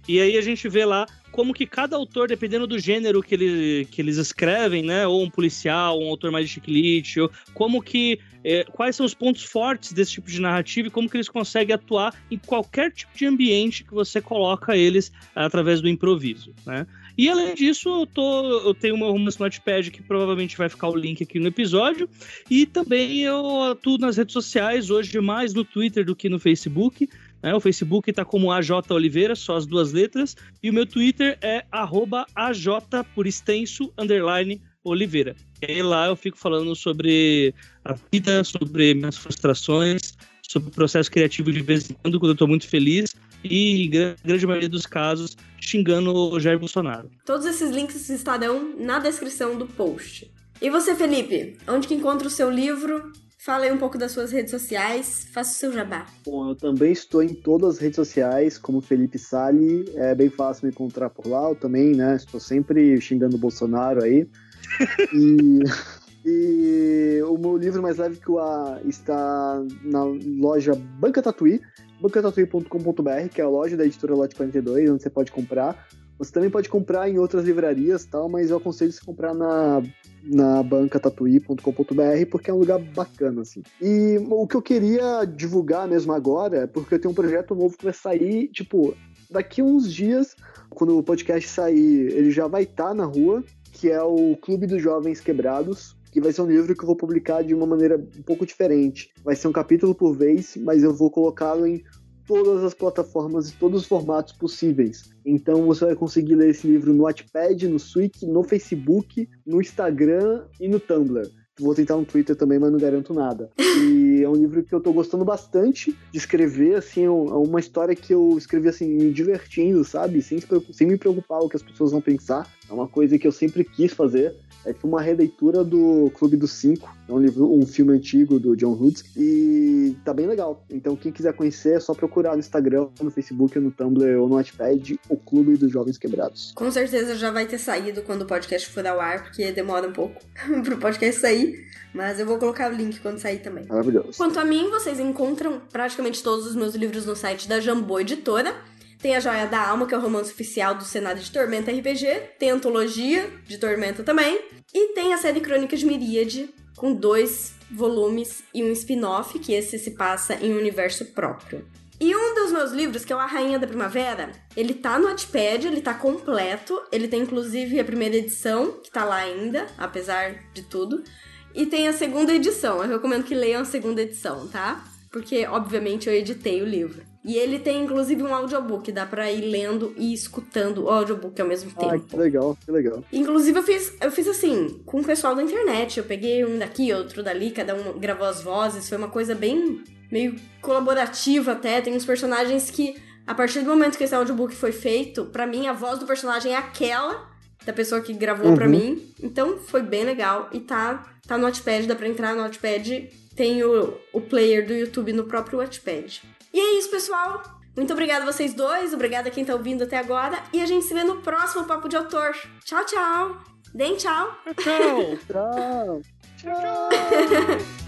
E aí a gente vê lá como que cada autor, dependendo do gênero que, ele, que eles escrevem, né? Ou um policial, um autor mais de chiclete, ou como que. É, quais são os pontos fortes desse tipo de narrativa e como que eles conseguem atuar em qualquer tipo de ambiente que você coloca eles através do improviso, né? E além disso, eu, tô, eu tenho uma romance notepad que provavelmente vai ficar o link aqui no episódio. E também eu atuo nas redes sociais, hoje mais no Twitter do que no Facebook. Né? O Facebook está como AJ Oliveira, só as duas letras. E o meu Twitter é AJ por extenso, underline Oliveira. E lá eu fico falando sobre a vida, sobre minhas frustrações, sobre o processo criativo de vez em quando, quando eu estou muito feliz. E, em grande maioria dos casos, xingando o Jair Bolsonaro. Todos esses links estarão na descrição do post. E você, Felipe? Onde que encontra o seu livro Fala aí um pouco das suas redes sociais, faça o seu jabá. Bom, eu também estou em todas as redes sociais, como Felipe Sali, é bem fácil me encontrar por lá, eu também, né, estou sempre xingando o Bolsonaro aí. e E o meu livro mais leve que o A está na loja Banca Tatuí, bancatatuí.com.br, que é a loja da editora Lote 42, onde você pode comprar. Você também pode comprar em outras livrarias, tal, mas eu aconselho você comprar na, na bancatatuí.com.br porque é um lugar bacana, assim. E o que eu queria divulgar mesmo agora é porque eu tenho um projeto novo que vai sair, tipo, daqui uns dias, quando o podcast sair, ele já vai estar tá na rua, que é o Clube dos Jovens Quebrados, que vai ser um livro que eu vou publicar de uma maneira um pouco diferente. Vai ser um capítulo por vez, mas eu vou colocá-lo em todas as plataformas e todos os formatos possíveis. Então você vai conseguir ler esse livro no Wattpad, no Switch, no Facebook, no Instagram e no Tumblr. Vou tentar no Twitter também, mas não garanto nada. E é um livro que eu tô gostando bastante de escrever, assim, é, é uma história que eu escrevi, assim, me divertindo, sabe? Sem, sem me preocupar o que as pessoas vão pensar. É uma coisa que eu sempre quis fazer. É tipo uma releitura do Clube dos Cinco, é um livro, um filme antigo do John Hughes, e tá bem legal. Então quem quiser conhecer é só procurar no Instagram, no Facebook, no Tumblr ou no Wattpad, o Clube dos Jovens Quebrados. Com certeza já vai ter saído quando o podcast for ao ar, porque demora um pouco pro podcast sair, mas eu vou colocar o link quando sair também. Maravilhoso. Quanto a mim, vocês encontram praticamente todos os meus livros no site da Jambô Editora. Tem a Joia da Alma, que é o romance oficial do Senado de Tormenta RPG. Tem a Antologia de Tormenta também. E tem a série Crônicas de Miríade, com dois volumes e um spin-off, que esse se passa em um universo próprio. E um dos meus livros, que é o A Rainha da Primavera, ele tá no Wattpad, ele tá completo, ele tem inclusive a primeira edição, que tá lá ainda, apesar de tudo, e tem a segunda edição. Eu recomendo que leiam a segunda edição, tá? Porque, obviamente, eu editei o livro. E ele tem inclusive um audiobook, dá pra ir lendo e escutando o audiobook ao mesmo tempo. Ah, que legal, que legal. Inclusive eu fiz, eu fiz assim, com o pessoal da internet. Eu peguei um daqui, outro dali, cada um gravou as vozes. Foi uma coisa bem meio colaborativa até. Tem uns personagens que, a partir do momento que esse audiobook foi feito, para mim a voz do personagem é aquela da pessoa que gravou uhum. para mim. Então foi bem legal. E tá, tá no Watchpad, dá pra entrar no Watchpad. Tem o, o player do YouTube no próprio Watchpad. E é isso, pessoal. Muito obrigada a vocês dois, obrigada a quem tá ouvindo até agora. E a gente se vê no próximo Papo de Autor. Tchau, tchau. Deem tchau. Tchau. tchau. Tchau.